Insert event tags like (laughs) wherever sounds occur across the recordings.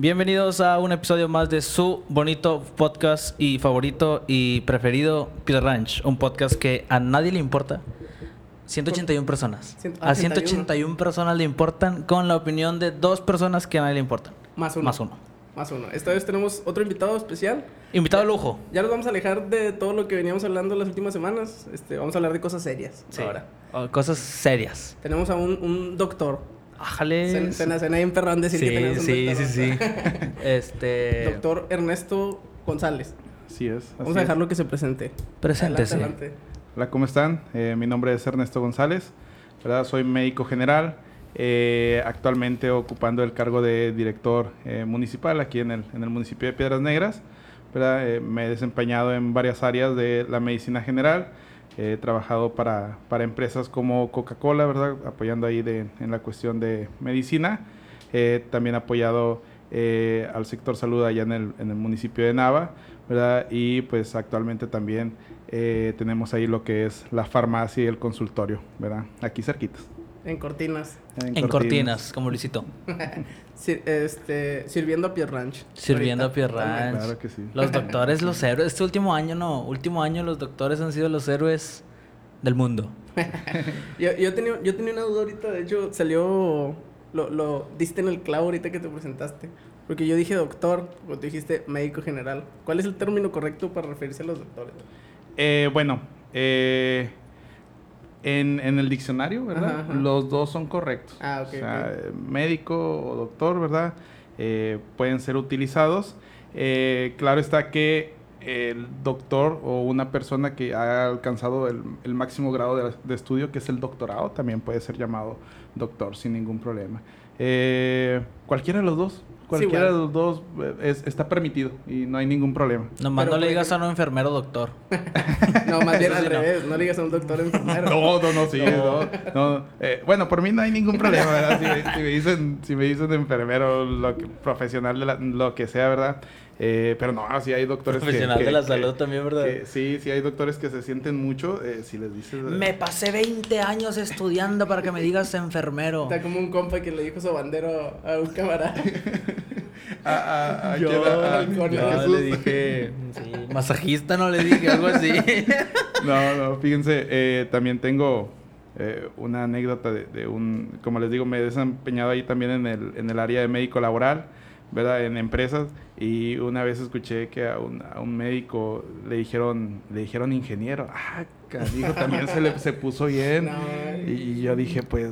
Bienvenidos a un episodio más de su bonito podcast y favorito y preferido, Piedra Ranch. Un podcast que a nadie le importa. 181 personas. A 181 personas le importan con la opinión de dos personas que a nadie le importan. Más uno. Más uno. Más uno. Esta vez tenemos otro invitado especial. Invitado de lujo. Ya nos vamos a alejar de todo lo que veníamos hablando las últimas semanas. Este, vamos a hablar de cosas serias ahora. O Cosas serias. Tenemos a un, un doctor. Ájale. Se, se nace ahí en perrón decir que Sí, tenemos un sí, sí, doctor. sí. (laughs) este. Doctor Ernesto González. Así es. Vamos así a es. dejarlo que se presente. Preséntese. Adelante, adelante. Hola, ¿cómo están? Eh, mi nombre es Ernesto González, ¿verdad? Soy médico general, eh, actualmente ocupando el cargo de director eh, municipal aquí en el, en el municipio de Piedras Negras, ¿verdad? Eh, me he desempeñado en varias áreas de la medicina general, he trabajado para, para empresas como Coca-Cola, ¿verdad? Apoyando ahí de- en la cuestión de medicina, Eh, también apoyado eh, al sector salud allá en el, en el municipio de Nava, ¿verdad? Y pues actualmente también eh, tenemos ahí lo que es la farmacia y el consultorio, ¿verdad? Aquí cerquitas. En cortinas. En cortinas, como Luisito. (laughs) Sir- este, sirviendo a Pier Ranch. Sirviendo Ahorita, a Pier Ranch. Claro que sí. Los (laughs) doctores, los héroes. Este último año no. Último año los doctores han sido los héroes del mundo. (laughs) Yo, yo, tenía, yo tenía una duda ahorita, de hecho salió, lo, lo diste en el clavo ahorita que te presentaste. Porque yo dije doctor, o tú dijiste médico general. ¿Cuál es el término correcto para referirse a los doctores? Eh, bueno, eh, en, en el diccionario, ¿verdad? Ajá, ajá. Los dos son correctos. Ah, ok, O sea, eh, médico o doctor, ¿verdad? Eh, pueden ser utilizados. Eh, claro está que el doctor o una persona que ha alcanzado el, el máximo grado de, de estudio, que es el doctorado, también puede ser llamado doctor sin ningún problema. Eh, cualquiera de los dos. Cualquiera de bueno. los dos eh, es- está permitido y no hay ningún problema. Nomás Pero, no le digas a un enfermero doctor. (laughs) No, más bien (laughs) al sí, no. revés, no le digas a un doctor enfermero. (laughs) No, no, no, sí, no. no. Eh, bueno, por mí no hay ningún problema, ¿verdad? Si me, si me dicen, si me dicen enfermero, lo que- profesional de la- lo que sea, ¿verdad? Eh, pero no, sí hay doctores que- Profesional que, de la que- salud también, ¿verdad? que sí, sí hay doctores que se sienten mucho, eh, si les dices... Me pasé 20 años estudiando para que me digas enfermero. Está como un compa que le dijo su bandero a un camarada. (laughs) A, a- a- Yo, ¿quién? A- a yo yo Jesús. le dije, sí, masajista no le dije, algo así. (laughs) No, no, fíjense, eh, también tengo eh, una anécdota de, de un, como les digo, me he desempeñado ahí también en el, en el área de médico laboral, ¿verdad? En empresas, y una vez escuché que a un, a un médico le dijeron, le dijeron ingeniero, ah, canijo, también se le se puso bien, (laughs) No, y yo dije, pues...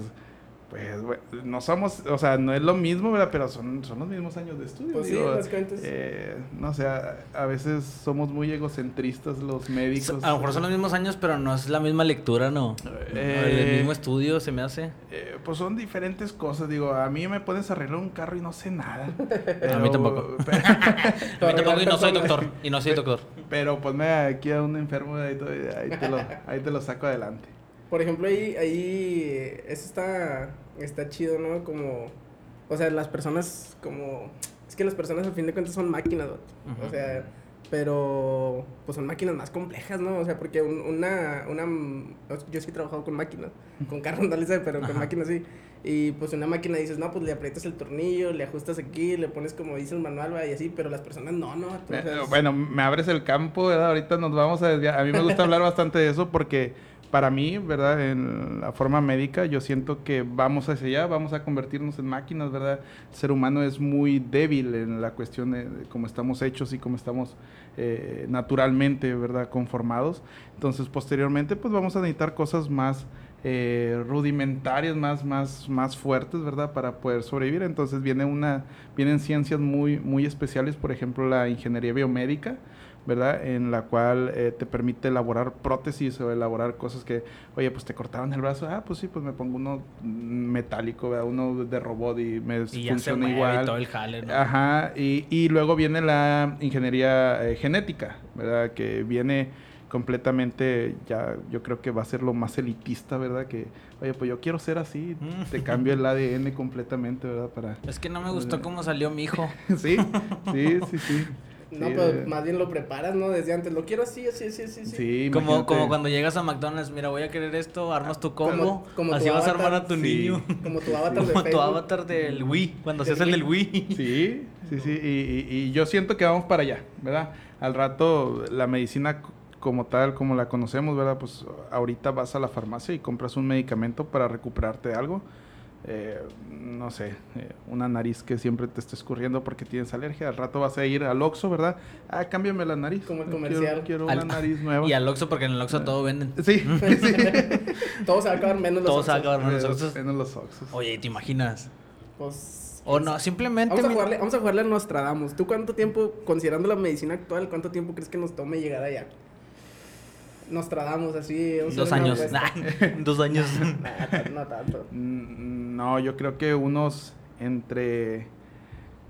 Pues bueno, no somos, o sea, no es lo mismo, ¿verdad? Pero son, son los mismos años de estudio. Pues sí, es- eh, no sé, a, a veces somos muy egocentristas los médicos. A lo mejor son los mismos años, pero no es la misma lectura, ¿no? Eh, el mismo estudio se me hace. Eh, pues son diferentes cosas. Digo, a mí me puedes arreglar un carro y no sé nada. (laughs) A mí tampoco. Pero, (laughs) (laughs) A mí tampoco y no soy doctor. Y no soy doctor. pero ponme aquí a un enfermo y ahí, te- ahí te lo, ahí te lo saco adelante. Por ejemplo, ahí, ahí, eso está, está chido, ¿no? Como, o sea, las personas, como, es que las personas al fin de cuentas son máquinas. Ujú. O sea, pero, pues son máquinas más complejas, ¿no? O sea, porque un- una, una, yo sí he trabajado con máquinas, con carros (laughs) no pero con máquinas sí. Y pues una máquina dices, no, pues le aprietas el tornillo, le ajustas aquí, le pones como dice el manual, va, y así, pero las personas no, no. Eh, Bueno, me abres el campo, ¿verdad? Ahorita nos vamos a desviar. A mí me gusta hablar bastante de eso porque para mí, ¿verdad? En la forma médica, yo siento que vamos hacia allá, vamos a convertirnos en máquinas, ¿verdad? El ser humano es muy débil en la cuestión de, cómo estamos hechos y cómo estamos eh, naturalmente, ¿verdad? Conformados. Entonces, posteriormente, pues vamos a necesitar cosas más eh, rudimentarias, más, más, más fuertes, ¿verdad? Para poder sobrevivir. Entonces viene una, vienen ciencias muy, muy especiales, por ejemplo, la ingeniería biomédica, ¿verdad? En la cual eh, te permite elaborar prótesis o elaborar cosas que, oye, pues te cortaron el brazo, ah, pues sí, pues me pongo uno metálico, ¿verdad? Uno de robot y me Y funciona igual. y todo el jale, ¿no? Ajá, y, y luego viene la ingeniería eh, genética, ¿verdad? Que viene completamente, ya yo creo que va a ser lo más elitista, ¿verdad? Que, oye, pues yo quiero ser así, Mm. te cambio el ADN completamente, ¿verdad? Para... Es que no me gustó cómo salió mi hijo. (laughs) sí, sí, sí, sí. No, Sí, pero eh, más bien lo preparas, ¿no? Desde antes, lo quiero así, así, así, así. Sí, Como, imagínate. como cuando llegas a McDonald's, mira, voy a querer esto, armas tu combo, Como- como así tu vas a armar a tu Sí. niño. Como tu (laughs) avatar de Como tu Facebook. avatar del Wii, cuando seas el del Wii. Sí, Sí, sí, y, y- y yo siento que vamos para allá, ¿verdad? Al rato la medicina como tal, como la conocemos, ¿verdad? Pues ahorita vas a la farmacia y compras un medicamento para recuperarte de algo. Eh, no sé, eh, una nariz que siempre te está escurriendo porque tienes alergia. Al rato vas a ir al Oxxo, ¿verdad? Ah, cámbiame la nariz. Como el Quiero- comercial. Quiero, una Al- nariz nueva. Y al Oxxo, porque en el Oxxo todo venden. Sí, (laughs) (laughs) sí. Todo se va a acabar menos los Todo se va a acabar menos los Oxxos. Menos los Oxxos. Oye, ¿te imaginas? Pues, O no, simplemente... Vamos a, jugarle, vamos a jugarle a Nostradamus. ¿Tú cuánto tiempo, considerando la medicina actual, cuánto tiempo crees que nos tome llegar allá? Nostradamus, así. (laughs) Dos años. (laughs) Nah, dos años. Nah, no tanto. Mm, No, yo creo que unos entre.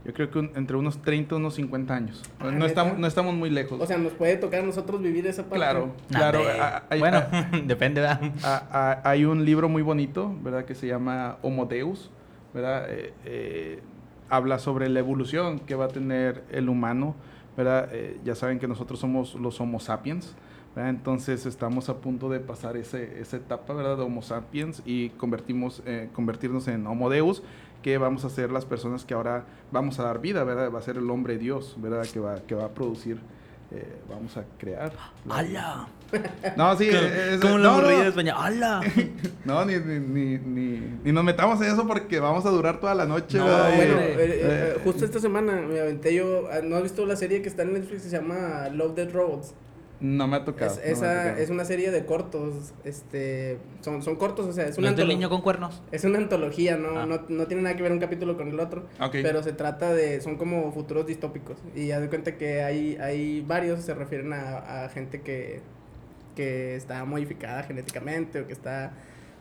Yo creo que un- entre unos 30 y unos 50 años. Ah, no, estamos, no estamos muy lejos. O sea, nos puede tocar a nosotros vivir esa parte. claro, Nah, claro. a- bueno, a- (laughs) depende, ¿verdad? a- a- hay un libro muy bonito, ¿verdad? Que se llama Homo Deus, ¿verdad? Eh, eh, habla sobre la evolución que va a tener el humano, ¿verdad? Eh, ya saben que nosotros somos los Homo sapiens, ¿verdad? Entonces estamos a punto de pasar ese, esa etapa, ¿verdad? De Homo sapiens y convertimos, eh, convertirnos en Homo Deus, que vamos a ser las personas que ahora vamos a dar vida, ¿verdad? Va a ser el hombre Dios, ¿verdad? Que va, que va a producir, eh, vamos a crear. (gasps) ¡Hala! No, sí, ¿Cómo, es- cómo no, lo no. de España? ¡Hala! (laughs) No, ni, ni, ni, ni, ni nos metamos en eso porque vamos a durar toda la noche. Bueno, eh, eh, eh, eh, justo esta semana me aventé yo. ah, ¿No has visto la serie que está en Netflix que se llama Love Dead Robots? No me ha tocado. Es, no ha esa tocado. es una serie de cortos. Este. Son, son cortos, o sea, es ¿No una niño con cuernos? Es una antología, ¿no? Ah. No, no tiene nada que ver un capítulo con el otro. Ok. Pero se trata de. Son como futuros distópicos. Y haz de cuenta que hay, hay varios, se refieren a, a gente que, que está modificada genéticamente o que está.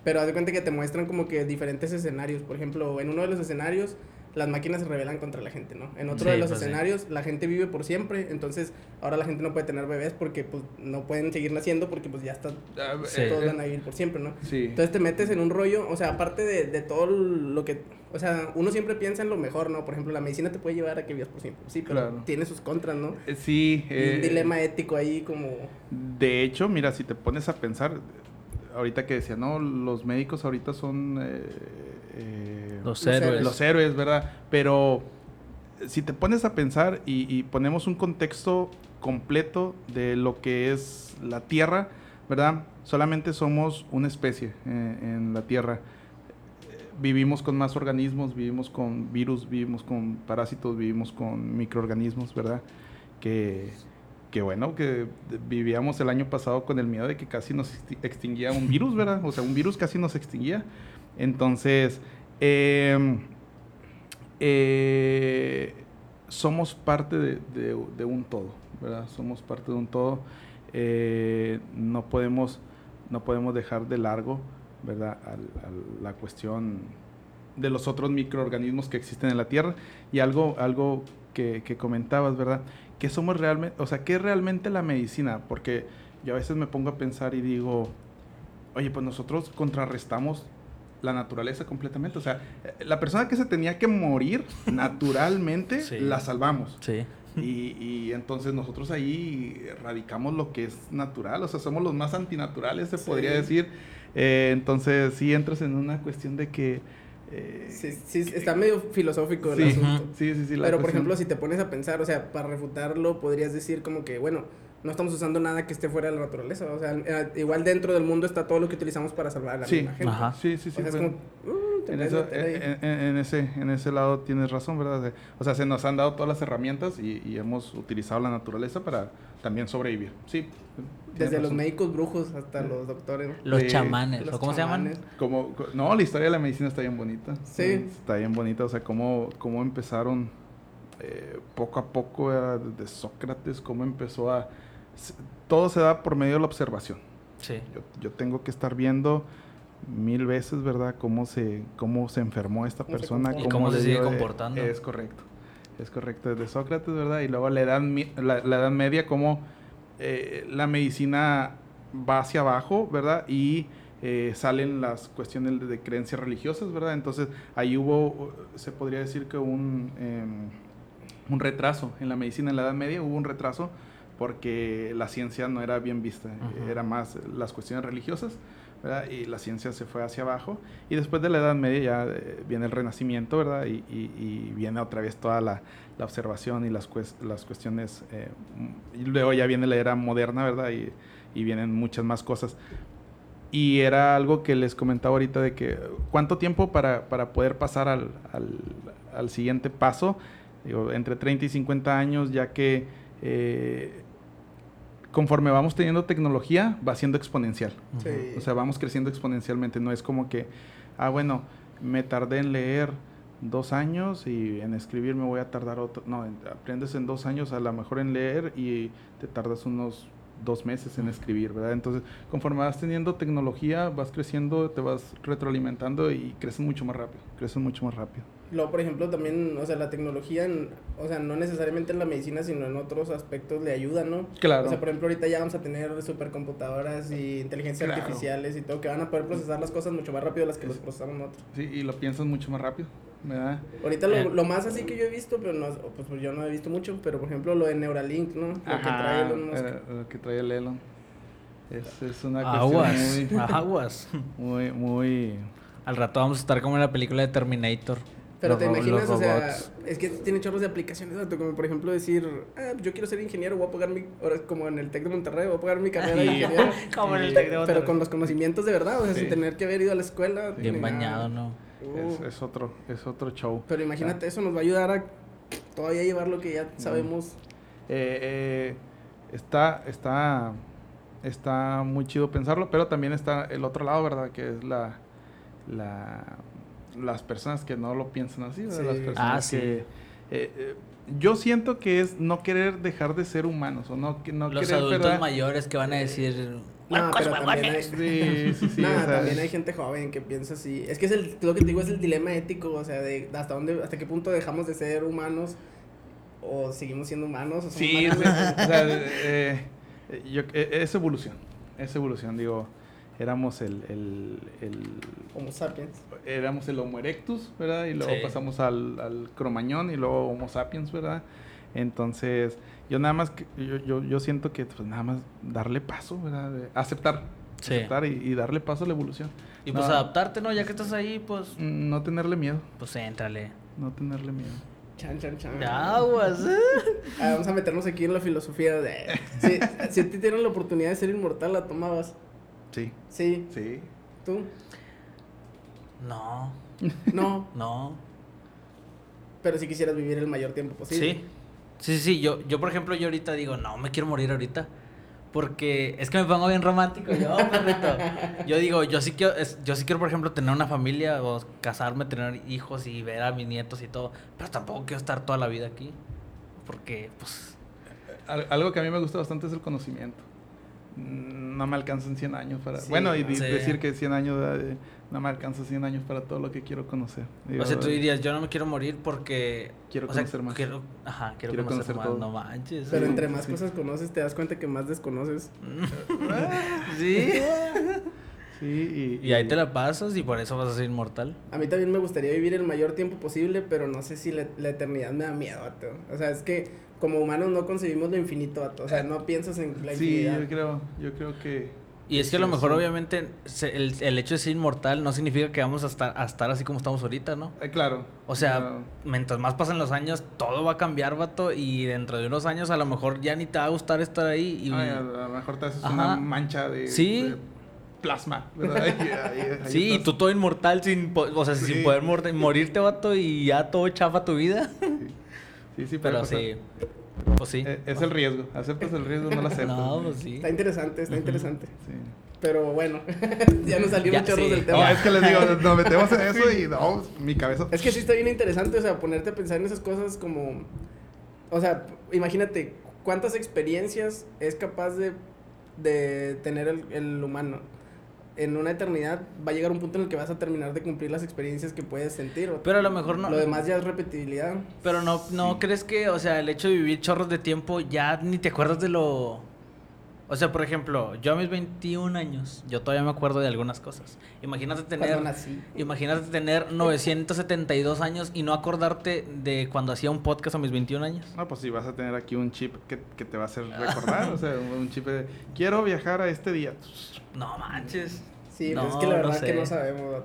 Pero haz de cuenta que te muestran como que diferentes escenarios. Por ejemplo, en uno de los escenarios, las máquinas se rebelan contra la gente, ¿no? En otro Sí, de los pues sí. escenarios, la gente vive por siempre. Entonces, ahora la gente no puede tener bebés porque pues no pueden seguir naciendo porque pues ya está. Ah, Sí. eh, Todos eh, van a vivir por siempre, ¿no? sí. Entonces te metes en un rollo, o sea, aparte de, de todo lo que, o sea, uno siempre piensa en lo mejor, ¿no? Por ejemplo, la medicina te puede llevar a que vivas por siempre, sí, pero Claro. tiene sus contras, ¿no? Eh, sí. Y eh, un dilema ético ahí como... De hecho, mira, si te pones a pensar, ahorita que decía, no, los médicos ahorita son eh, eh, Los Los héroes. los héroes, ¿verdad? Pero si te pones a pensar y, y ponemos un contexto completo de lo que es la Tierra, ¿verdad? Solamente somos una especie eh, en la Tierra. Vivimos con más organismos, vivimos con virus, vivimos con parásitos, vivimos con microorganismos, ¿verdad? Que, que bueno, que vivíamos el año pasado con el miedo de que casi nos exti- extinguía un virus, ¿verdad? O sea, un virus casi nos extinguía. Entonces, em, eh, somos parte de, de- un todo, ¿verdad? Somos parte de un todo. Eh, no, podemos, no podemos dejar de largo, ¿verdad? La cuestión de los otros microorganismos que existen en la Tierra. Y algo, algo que, que comentabas, ¿verdad? ¿Qué somos realmente, o sea, qué es realmente la medicina? Porque yo a veces me pongo a pensar y digo, oye, pues nosotros contrarrestamos la naturaleza completamente. O sea, eh, la persona que se tenía que morir (laughs) naturalmente, Sí. la salvamos. Sí. Y, y entonces nosotros ahí radicamos lo que es natural, o sea, somos los más antinaturales, se Sí. podría decir. Eh, entonces sí entras en una cuestión de que... eh, Sí, sí, está medio filosófico el sí, asunto. sí, sí, sí, la Pero, por ejemplo, si te pones a pensar, o sea, para refutarlo, podrías decir como que, bueno, no estamos usando nada que esté fuera de la naturaleza. O sea, eh, igual dentro del mundo está todo lo que utilizamos para salvar a la Sí, misma gente. Ajá. Sí, sí, sí. O sea, es como, mm, te en, eso- en- ese, en ese lado tienes razón, ¿verdad? O sea, se nos han dado todas las herramientas y, y hemos utilizado la naturaleza para también sobrevivir. Sí. Desde los médicos brujos hasta los doctores. ¿no? Los Sí. chamanes, Los ¿o cómo se llaman? chamanes. Como, co- no, la historia de la medicina está bien bonita. Sí. Está bien bonita, o sea, cómo, cómo empezaron eh, poco a poco, ¿verdad? desde Sócrates, cómo empezó a... Todo se da por medio de la observación. Sí. Yo, yo tengo que estar viendo mil veces, ¿verdad? Cómo se, cómo se enfermó esta persona. Y cómo se le sigue dio de- comportando. Es correcto. Es correcto. Desde Sócrates, ¿verdad? Y luego la edad, la, la edad media, cómo eh, la medicina va hacia abajo, ¿verdad? Y eh, salen las cuestiones de, de creencias religiosas, ¿verdad? Entonces ahí hubo, se podría decir que un, em, un retraso en la medicina en la Edad Media, hubo un retraso porque la ciencia no era bien vista, Ujú. era más las cuestiones religiosas, ¿verdad? Y la ciencia se fue hacia abajo. Y después de la Edad Media ya eh, viene el Renacimiento, ¿verdad? Y, y- y viene otra vez toda la, la observación y las, cues- las cuestiones. eh, y luego ya viene la era moderna, ¿verdad? Y, y vienen muchas más cosas. Y era algo que les comentaba ahorita de que cuánto tiempo para, para poder pasar al, al, al siguiente paso, digo, entre 30 y 50 años, ya que eh, conforme vamos teniendo tecnología, va siendo exponencial. Sí. O sea, vamos creciendo exponencialmente. No es como que, ah, bueno, me tardé en leer dos años y en escribir me voy a tardar otro. No, en- aprendes en dos años a lo mejor en leer y te tardas unos dos meses en escribir, ¿verdad? Entonces, conforme vas teniendo tecnología, vas creciendo, te vas retroalimentando y creces mucho más rápido. Creces mucho más rápido. Luego, por ejemplo, también, o sea, la tecnología, en- o sea, no necesariamente en la medicina, sino en otros aspectos le ayuda, ¿no? Claro. O sea, por ejemplo, ahorita ya vamos a tener supercomputadoras y inteligencias Claro. artificiales y todo, que van a poder procesar las cosas mucho más rápido de las que los procesamos nosotros. Sí, y lo piensas mucho más rápido, ¿verdad? Ahorita lo, Eh. lo más así que yo he visto, pero no, pues, pues yo no he visto mucho, pero por ejemplo lo de Neuralink, ¿no? Lo que trae Elon Musk. eh, lo que trae el Elon. Es, es una Aguas, cuestión aguas. muy, (laughs) muy, muy... Al rato vamos a estar como en la película de Terminator. Pero te imaginas, o sea, es que tiene chorros de aplicaciones, ¿no? como por ejemplo decir, ah, yo quiero ser ingeniero, voy a pagar mi, ahora como en el TEC de Monterrey, voy a pagar mi carrera de Sí. ingeniero. (laughs) Como en el. Tec de Pero Monterrey. con los conocimientos de verdad, o sea, Sí. sin tener que haber ido a la escuela. Bien bañado, ¿no? Es, Uh, es otro, es otro show. Pero imagínate, eso nos va a ayudar a todavía llevar lo que ya sabemos. Eh, eh, está, está, está muy chido pensarlo, pero también está el otro lado, ¿verdad? Que es la, la las personas que no lo piensan así. Sí. Las personas Ah, sí. que, eh, eh, yo siento que es no querer dejar de ser humanos o no, no Los querer, adultos ¿verdad? mayores que van a decir... No, "Huercos, pero también hay, huevones". Sí, sí, sí. (laughs) Nah, o sea, también hay gente joven que piensa así. Es que es el, lo que te digo es el dilema ético, o sea, de hasta dónde, hasta qué punto dejamos de ser humanos o seguimos siendo humanos. O somos Sí, sí, máquinas. o sea, (laughs) eh, eh, yo- eh, es evolución, es evolución, digo, éramos el, el, el- Homo sapiens. éramos el Homo erectus, ¿verdad? Y luego Sí. pasamos al, al cromañón y luego Homo sapiens, ¿verdad? Entonces, yo nada más, yo, yo, yo siento que pues nada más darle paso, ¿verdad? De aceptar, Sí. aceptar y, y darle paso a la evolución. Y pues adaptarte, ¿no? Ya que estás ahí, pues... No tenerle miedo, Pues éntrale. no tenerle miedo. Chan, chan, chan. Aguas, ¿eh? Ah, vamos a meternos aquí en la filosofía de... Si, si a ti dieran la oportunidad de ser inmortal, ¿la tomabas? Sí, Sí. sí. ¿Tú? No, No. (laughs) no. Pero si quisieras vivir el mayor tiempo posible. Sí. Sí, sí, sí. Yo, yo, por ejemplo, yo ahorita digo, no, me quiero morir ahorita. Porque es que me pongo bien romántico yo, perrito. (laughs) Yo digo, yo sí quiero, es- yo sí quiero, por ejemplo, tener una familia o casarme, tener hijos y ver a mis nietos y todo. Pero tampoco quiero estar toda la vida aquí. Porque, pues, Al- Algo que a mí me gusta bastante es el conocimiento. No me alcanzan 100 años para... Sí, bueno, y sí. decir que 100 años, eh, no me alcanza 100 años para todo lo que quiero conocer. Digo, o sea, tú dirías, yo no me quiero morir porque... Quiero o sea, conocer más. Quiero, ajá, quiero, Quiero conocer, conocer más. todo. No manches. Pero Sí, entre más sí. cosas conoces, te das cuenta que más desconoces. (laughs) sí. (laughs) Sí, y, Y ahí te la pasas y por eso vas a ser inmortal. A mí también me gustaría vivir el mayor tiempo posible, pero no sé si la, la eternidad me da miedo, vato. O sea, es que como humanos no concebimos lo infinito, vato. O sea, no piensas en la Sí, infinidad. yo creo, yo creo que... Y es que a Sí, lo mejor, sí. obviamente, se- el, el hecho de ser inmortal no significa que vamos a estar, a estar así como estamos ahorita, ¿no? eh, claro. O sea, mientras más pasan los años, todo va a cambiar, vato. Y dentro de unos años, a lo mejor ya ni te va a gustar estar ahí. Y, ay, a, lo mejor te haces Ajá. una mancha de, Sí. de plasma, ¿verdad? Y ahí- ahí (laughs) sí, y tú todo inmortal, sin, po- o sea, Sí. sin poder mor- morirte, vato, y ya todo chafa tu vida. Sí, sí, puede Pero pasar. sí, pues sí. Eh, Es el riesgo. Aceptas el riesgo, no lo aceptas. (laughs) No, pues sí. Está interesante, está interesante. Sí. Pero bueno, (laughs) ya nos salieron Ya, chorros sí. del No, tema. es que les digo, (laughs) nos metemos en eso y no, mi cabeza. Es que sí está bien interesante, o sea, ponerte a pensar en esas cosas como... O sea, imagínate, ¿cuántas experiencias es capaz de, de tener el, el humano? En una eternidad va a llegar un punto en el que vas a terminar de cumplir las experiencias que puedes sentir. ¿o? Pero a lo mejor no. Lo demás ya es repetibilidad. Pero no, no crees que, o sea, el hecho de vivir chorros de tiempo ya ni te acuerdas de lo. O sea, por ejemplo, yo a mis 21 años, yo todavía me acuerdo de algunas cosas. Imagínate tener. Nací. Imagínate tener (laughs) 972 años y no acordarte de cuando hacía un podcast a mis 21 años. No, pues si vas a tener aquí un chip que, que te va a hacer (laughs) recordar, o sea, un chip de quiero viajar a este día. No manches. Sí, pues es No, que la no verdad que sé. no sabemos.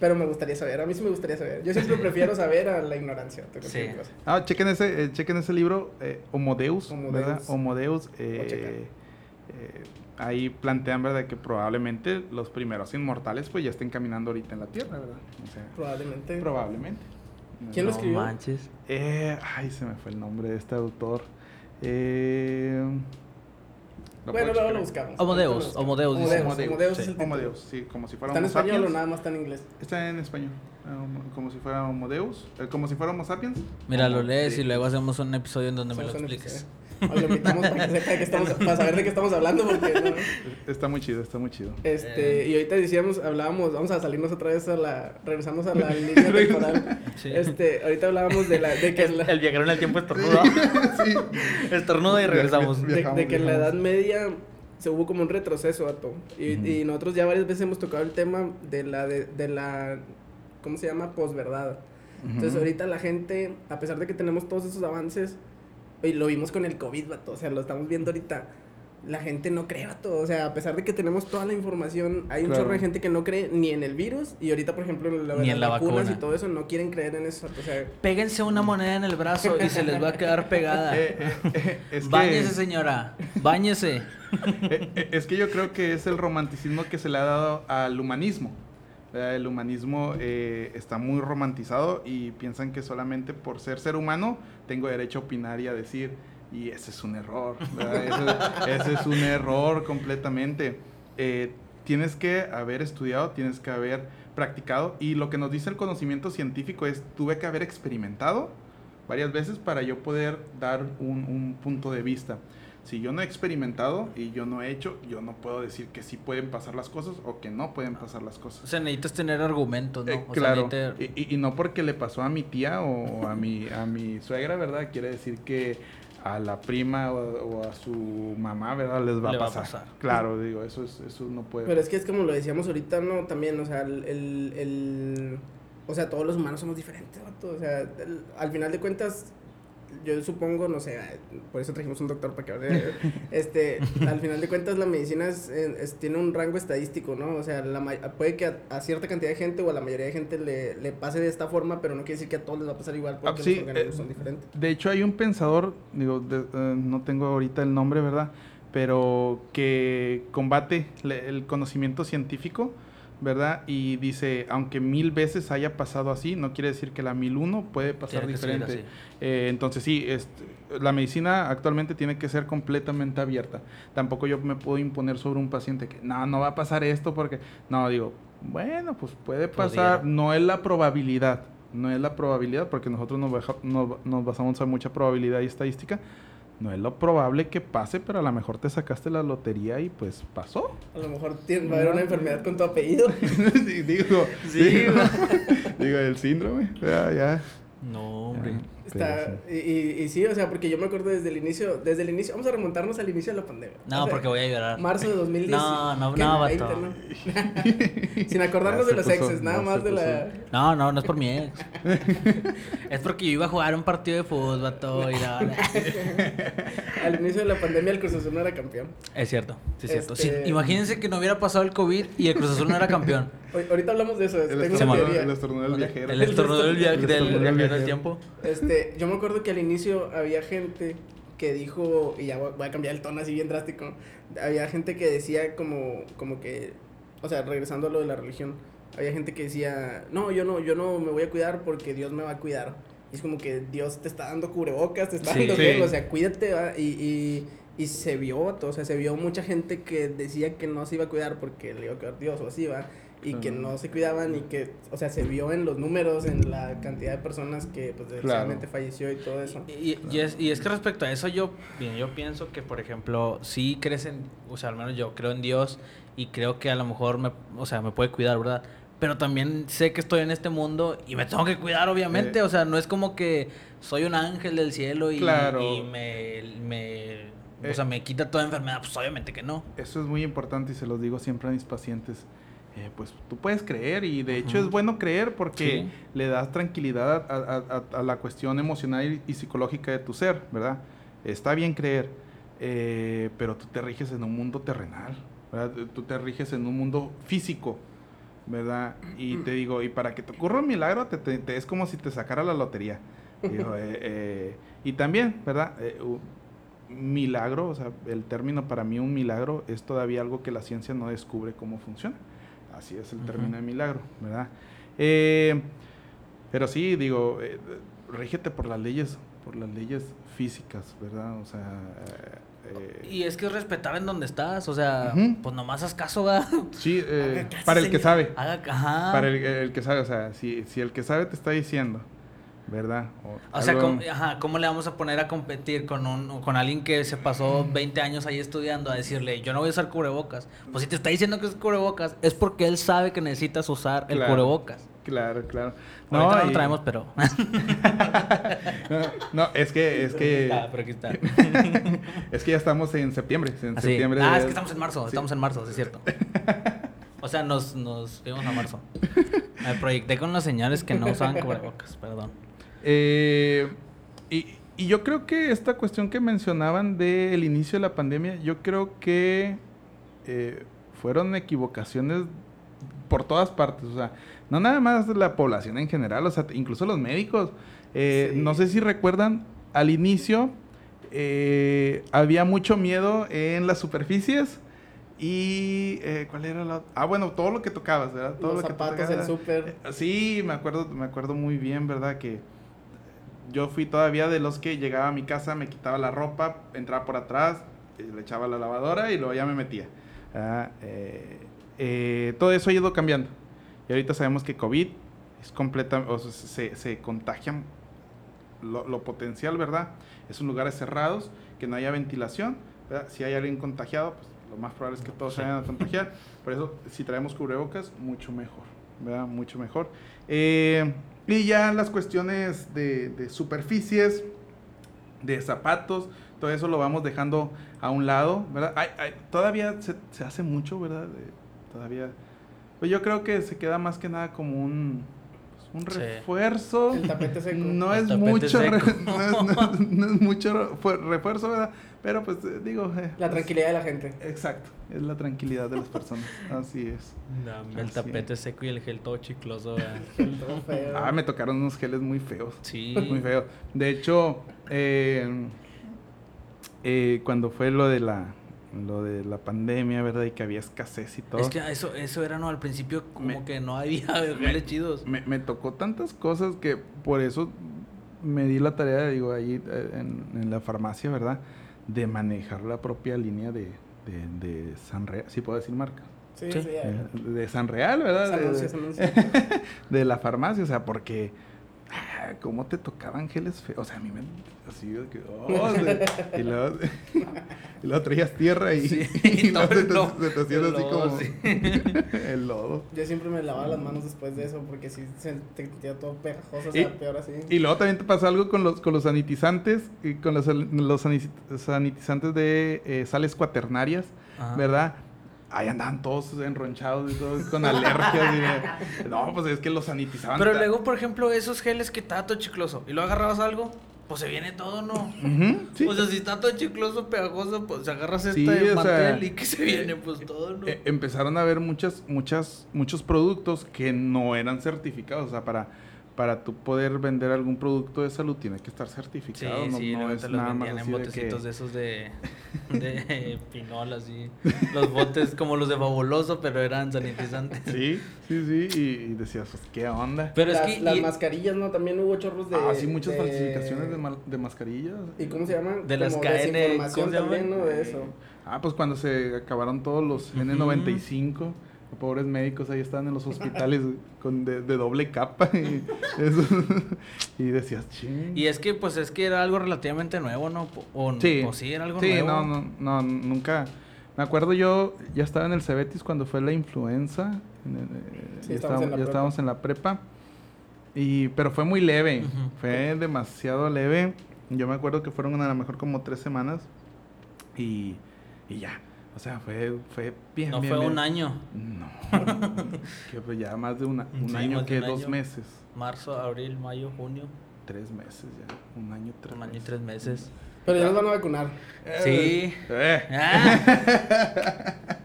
Pero me gustaría saber. A mí sí me gustaría saber. Yo siempre prefiero (laughs) saber a la ignorancia. te Sí. Ah, chequen ese, eh, chequen ese libro, eh, Homo Deus, Homo ¿verdad? Deus. Homo Deus, Voy a checar. eh, eh, ahí plantean, ¿verdad? Que probablemente los primeros inmortales pues ya estén caminando ahorita en la Tierra, ¿verdad? O sea, Probablemente. probablemente. ¿Quién lo No escribió? manches. Eh, ay, se me fue el nombre de este autor. Eh, ¿lo Bueno, luego lo buscamos. Homo Ahorita lo Deus, buscamos. Homo Deus, Homo dice. Deus, Homo Deus, Homo Deus sí. como si fuera ¿Está en español o nada más está en inglés? Está en español, como si fuera Homo Deus, eh, como si fuera Homo sapiens. Mira, lo lees y luego hacemos un episodio en donde me lo expliques. Episodio. O lo invitamos para, que sepa de qué estamos, (laughs) para saber de qué estamos hablando porque no. Está muy chido, está muy chido. Este, Eh. y ahorita decíamos, hablábamos, vamos a salirnos otra vez a la, regresamos a la (laughs) línea temporal. Sí. Este, ahorita hablábamos de la, de que la, El viajero en el tiempo estornuda. sí. (laughs) Estornuda y regresamos. De, Viajamos, de que en la. Edad Media se hubo como un retroceso, vato. Y, y nosotros ya varias veces hemos tocado el tema de la, de, de la, ¿cómo se llama? Posverdad. Entonces ahorita la gente, a pesar de que tenemos todos esos avances, y lo vimos con el COVID, vato, o sea, lo estamos viendo ahorita, la gente no cree, vato, o sea, a pesar de que tenemos toda la información, hay un Claro. chorro de gente que no cree ni en el virus, y ahorita, por ejemplo, Ni las en la vacunas vacuna. y todo eso, no quieren creer en eso, vato, o sea, Péguense una moneda en el brazo y se les va a quedar pegada. (laughs) Eh, eh, eh, es, Báñese, que, señora. Báñese. (laughs) eh, es que yo creo que es el romanticismo que se le ha dado al humanismo. El humanismo eh, está muy romantizado y piensan que solamente por ser ser humano tengo derecho a opinar y a decir, y ese es un error, ese es un error completamente. Eh, tienes que haber estudiado, tienes que haber practicado y lo que nos dice el conocimiento científico es tuve que haber experimentado varias veces para yo poder dar un, un punto de vista. Si yo no he experimentado y yo no he hecho, yo no puedo decir que sí pueden pasar las cosas o que no pueden pasar las O cosas. sea, necesitas tener argumentos, ¿no? Eh, O sea, claro, necesitas- y, y- y no porque le pasó a mi tía o a mi, a mi suegra, ¿verdad? Quiere decir que a la prima o, o a su mamá, ¿verdad? Les va, Le a, va a pasar. Claro, digo, eso, es, eso no puede... pero es que es como lo decíamos ahorita, ¿no? También, o sea, el, el, el- o sea, todos los humanos somos diferentes, vato, o sea, el- al final de cuentas, yo supongo, no sé, por eso trajimos un doctor para que hable. (laughs) este, al final de cuentas la medicina es, es- tiene un rango estadístico, ¿no? O sea, la, ma- puede que a, a cierta cantidad de gente o a la mayoría de gente le, le pase de esta forma, pero no quiere decir que a todos les va a pasar igual porque Ah, sí, los organismos eh, son diferentes. De hecho, hay un pensador, digo, de- eh, no tengo ahorita el nombre, ¿verdad? Pero que combate le- el conocimiento científico, ¿verdad? Y dice, aunque mil veces haya pasado así, no quiere decir que la mil uno puede pasar diferente. Eh, entonces sí, este, la medicina actualmente tiene que ser completamente abierta. Tampoco yo me puedo imponer sobre un paciente que no, no va a pasar esto porque, no, digo, bueno, pues puede pasar, Pudiera. no es la probabilidad, no es la probabilidad porque nosotros nos, baja- nos, nos basamos en mucha probabilidad y estadística. No es lo probable que pase, pero a lo mejor te sacaste la lotería y pues pasó. A lo mejor tiene, va a haber una enfermedad con tu apellido. (laughs) Sí, digo, Sí, digo, (laughs) digo, el síndrome, ya, ya. No, hombre. ya, Está, y, y, y sí, o sea, porque yo me acuerdo desde el inicio, desde el inicio, vamos a remontarnos al inicio de la pandemia. No, O sea, porque voy a llorar. Marzo de (laughs) 2010. No, no, no, 20, vato. ¿no? (laughs) Sin acordarnos de los puso, exes, nada más de la... No, no, no es por mi (laughs) ex. es porque yo iba a jugar un partido de fútbol, vato, y la- Al inicio de la pandemia el Cruz Azul no era campeón. Es cierto, sí es cierto. Este- Sí, imagínense que no hubiera pasado el COVID y el Cruz Azul no era campeón. Hoy- ahorita hablamos de eso, El estornudo, del viajero. El estornudo del, viajero del tiempo. Este, yo me acuerdo que al inicio había gente que dijo, y ya voy a cambiar el tono así bien drástico, había gente que decía como, como que, o sea, regresando a lo de la religión, había gente que decía, no, yo no, yo no me voy a cuidar porque Dios me va a cuidar. Y es como que Dios te está dando cubrebocas, te está Sí. dando Sí. o sea, cuídate, ¿va? y, y, y se vio, o sea, se vio mucha gente que decía que no se iba a cuidar porque le iba a cuidar Dios o así, va. Y que no se cuidaban y que, o sea, se vio en los números, en la cantidad de personas que, pues, desgraciadamente falleció y todo eso. Y, y es, y es que respecto a eso yo, bien, yo pienso que, por ejemplo, sí crees en, o sea, al menos yo creo en Dios y creo que a lo mejor me, o sea, me puede cuidar, ¿verdad? Pero también sé que estoy en este mundo y me tengo que cuidar, obviamente. Eh. O sea, no es como que soy un ángel del cielo y, Claro. y me, me, o Eh. sea, me quita toda enfermedad. Pues obviamente que no. Eso es muy importante y se los digo siempre a mis pacientes. Eh, pues tú puedes creer y de hecho es bueno creer porque Sí. le das tranquilidad a, a- a- a la cuestión emocional y, y psicológica de tu ser, ¿verdad? Está bien creer, eh, pero tú te riges en un mundo terrenal, ¿verdad? Tú te riges en un mundo físico, ¿verdad? Y te digo, y para que te ocurra un milagro, te, te- te- es como si te sacara la lotería. Digo, (laughs) eh, eh, y también, ¿verdad? Eh, milagro, o sea, el término para mí un milagro es todavía algo que la ciencia no descubre cómo funciona. Así es el término de milagro, ¿verdad? Eh, pero sí, digo, eh, rígete por las leyes, por las leyes físicas, ¿verdad? O sea, eh, Y es que es respetar en donde estás, o sea, pues nomás haz caso, ¿verdad? sí, eh, para el que sabe, Haga, ajá. para el, el que sabe, o sea, si, si el que sabe te está diciendo, ¿verdad? O sea, algo- ¿cómo, ajá, ¿cómo le vamos a poner a competir con un con alguien que se pasó 20 años ahí estudiando a decirle, yo no voy a usar cubrebocas? Pues si te está diciendo que es cubrebocas, es porque él sabe que necesitas usar el cubrebocas. Claro, claro. Ahorita no y- lo traemos, pero... (laughs) no, no, es que, es que, Ah, pero aquí está. (laughs) es que ya estamos en septiembre. En Así. septiembre Ah, de- es que estamos en marzo, Sí. estamos en marzo, sí es cierto. (laughs) O sea, nos, nos fuimos a marzo. Me proyecté con los señores que no usaban cubrebocas, perdón. Eh, y, y yo creo que esta cuestión que mencionaban del inicio de la pandemia, yo creo que eh, fueron equivocaciones por todas partes. O sea, no nada más la población en general, o sea, incluso los médicos. Eh, Sí. No sé si recuerdan, al inicio eh, había mucho miedo en las superficies. Y, eh, ¿cuál era la Ah, bueno, todo lo que tocabas, ¿verdad? Todo Los lo que zapatos, tocabas. el súper. Sí, me acuerdo, me acuerdo muy bien, ¿verdad? Que yo fui todavía de los que llegaba a mi casa, me quitaba la ropa, entraba por atrás, eh, le echaba a la lavadora y luego ya me metía. Ah, eh, eh, todo eso ha ido cambiando. Y ahorita sabemos que COVID es completa, o sea, se, se contagian lo, lo potencial, ¿verdad? Es en lugares cerrados, que no haya ventilación, ¿verdad? Si hay alguien contagiado, pues lo más probable es que todos se vayan a contagiar. Por eso, si traemos cubrebocas, mucho mejor, ¿verdad? Mucho mejor. Eh, y ya las cuestiones de, de superficies, de zapatos, todo eso lo vamos dejando a un lado, ¿verdad? Ay, todavía se, se hace mucho, ¿verdad? De- todavía. Pues yo creo que se queda más que nada como un, un Sí. refuerzo. El tapete seco. No El es tapete mucho, re- seco. (laughs) no, es, no es- no es mucho refu- refuerzo, ¿verdad? Pero pues eh, digo... eh, La pues, tranquilidad de la gente. Exacto, es la tranquilidad de las personas, (laughs) así es. el Así tapete seco y el gel todo chicloso. ¿verdad? (laughs) Todo feo. Ah, me tocaron unos geles muy feos. Sí. Muy feo. De hecho, eh, eh, cuando fue lo de la lo de la pandemia, ¿verdad? Y que había escasez y todo. Es que eso, eso era, ¿no? Al principio como Me- que no había (laughs) geles chidos. me, me tocó tantas cosas que por eso me di la tarea, digo, ahí eh, en, en la farmacia, ¿verdad? De manejar la propia línea de, de, de San Real, si puedo decir marca. Sí, Sí. sí. Eh, De San Real, ¿verdad? De- anuncia, de- se anuncia. de la farmacia, o sea, porque ah, cómo te tocaban geles feos, o sea, a mí me así de que oh, (laughs) y luego y luego traías tierra y, Sí, (laughs) y luego todo se te, lodo, se te así lodo, como sí. (laughs) el lodo. Yo siempre me lavaba las manos después de eso porque si se te sentía todo pegajoso, o Y- sea, peor así. Y luego también te pasa algo con los con los sanitizantes y con los, los sanit- sanitizantes de eh, sales cuaternarias, Ajá. ¿verdad? Ahí andaban todos enronchados y todos con alergias. y de- no, pues es que los sanitizaban. Pero luego, por ejemplo, esos geles que está todo chicloso y luego agarrabas algo, pues se viene todo, ¿no? Sí. O sea, si está todo chicloso, pegajoso, pues agarras este Sí, o sea, y que se viene, pues todo, ¿no? Eh, empezaron a haber muchas, muchas, muchos productos que no eran certificados. O sea, para, para tú poder vender algún producto de salud tiene que estar Sí, certificado. no, sí, no es te los nada más en así de botecitos que- de esos de, (laughs) de pinol, así. Los botes como los de fabuloso, pero eran sanitizantes. Sí, sí, sí. Y, y decías, pues, ¿qué onda? Pero las, es que... las y- mascarillas, ¿no? También hubo chorros de... ah, sí, muchas de- falsificaciones de, mal- de mascarillas. ¿Y cómo se llaman? De las KN, ¿cómo se también, llaman? ¿no? De eso. Ah, pues cuando se acabaron todos los N95, los pobres médicos ahí estaban en los hospitales (laughs) con de, de doble capa y, eso. (laughs) y decías, ching. Y es que, pues, es que era algo relativamente nuevo, ¿no? O, Sí. o sí, era algo sí, nuevo. no, no, no, nunca. Me acuerdo yo, ya estaba en el Cebetis cuando fue la influenza. en el- eh, Sí, ya estábamos en la ya prepa. estábamos en la prepa. Y, pero fue muy leve, fue demasiado leve. Yo me acuerdo que fueron a lo mejor como tres semanas. Y, y ya. O sea, fue, fue bien. No bien, fue bien. un año. No. (laughs) que fue ya más de una- un Sí, año que un dos año. meses. Marzo, abril, mayo, junio. Tres meses ya. Un año, tres Un año y meses. tres meses. Pero ya nos van a vacunar. Sí. Eh. Ah. (laughs)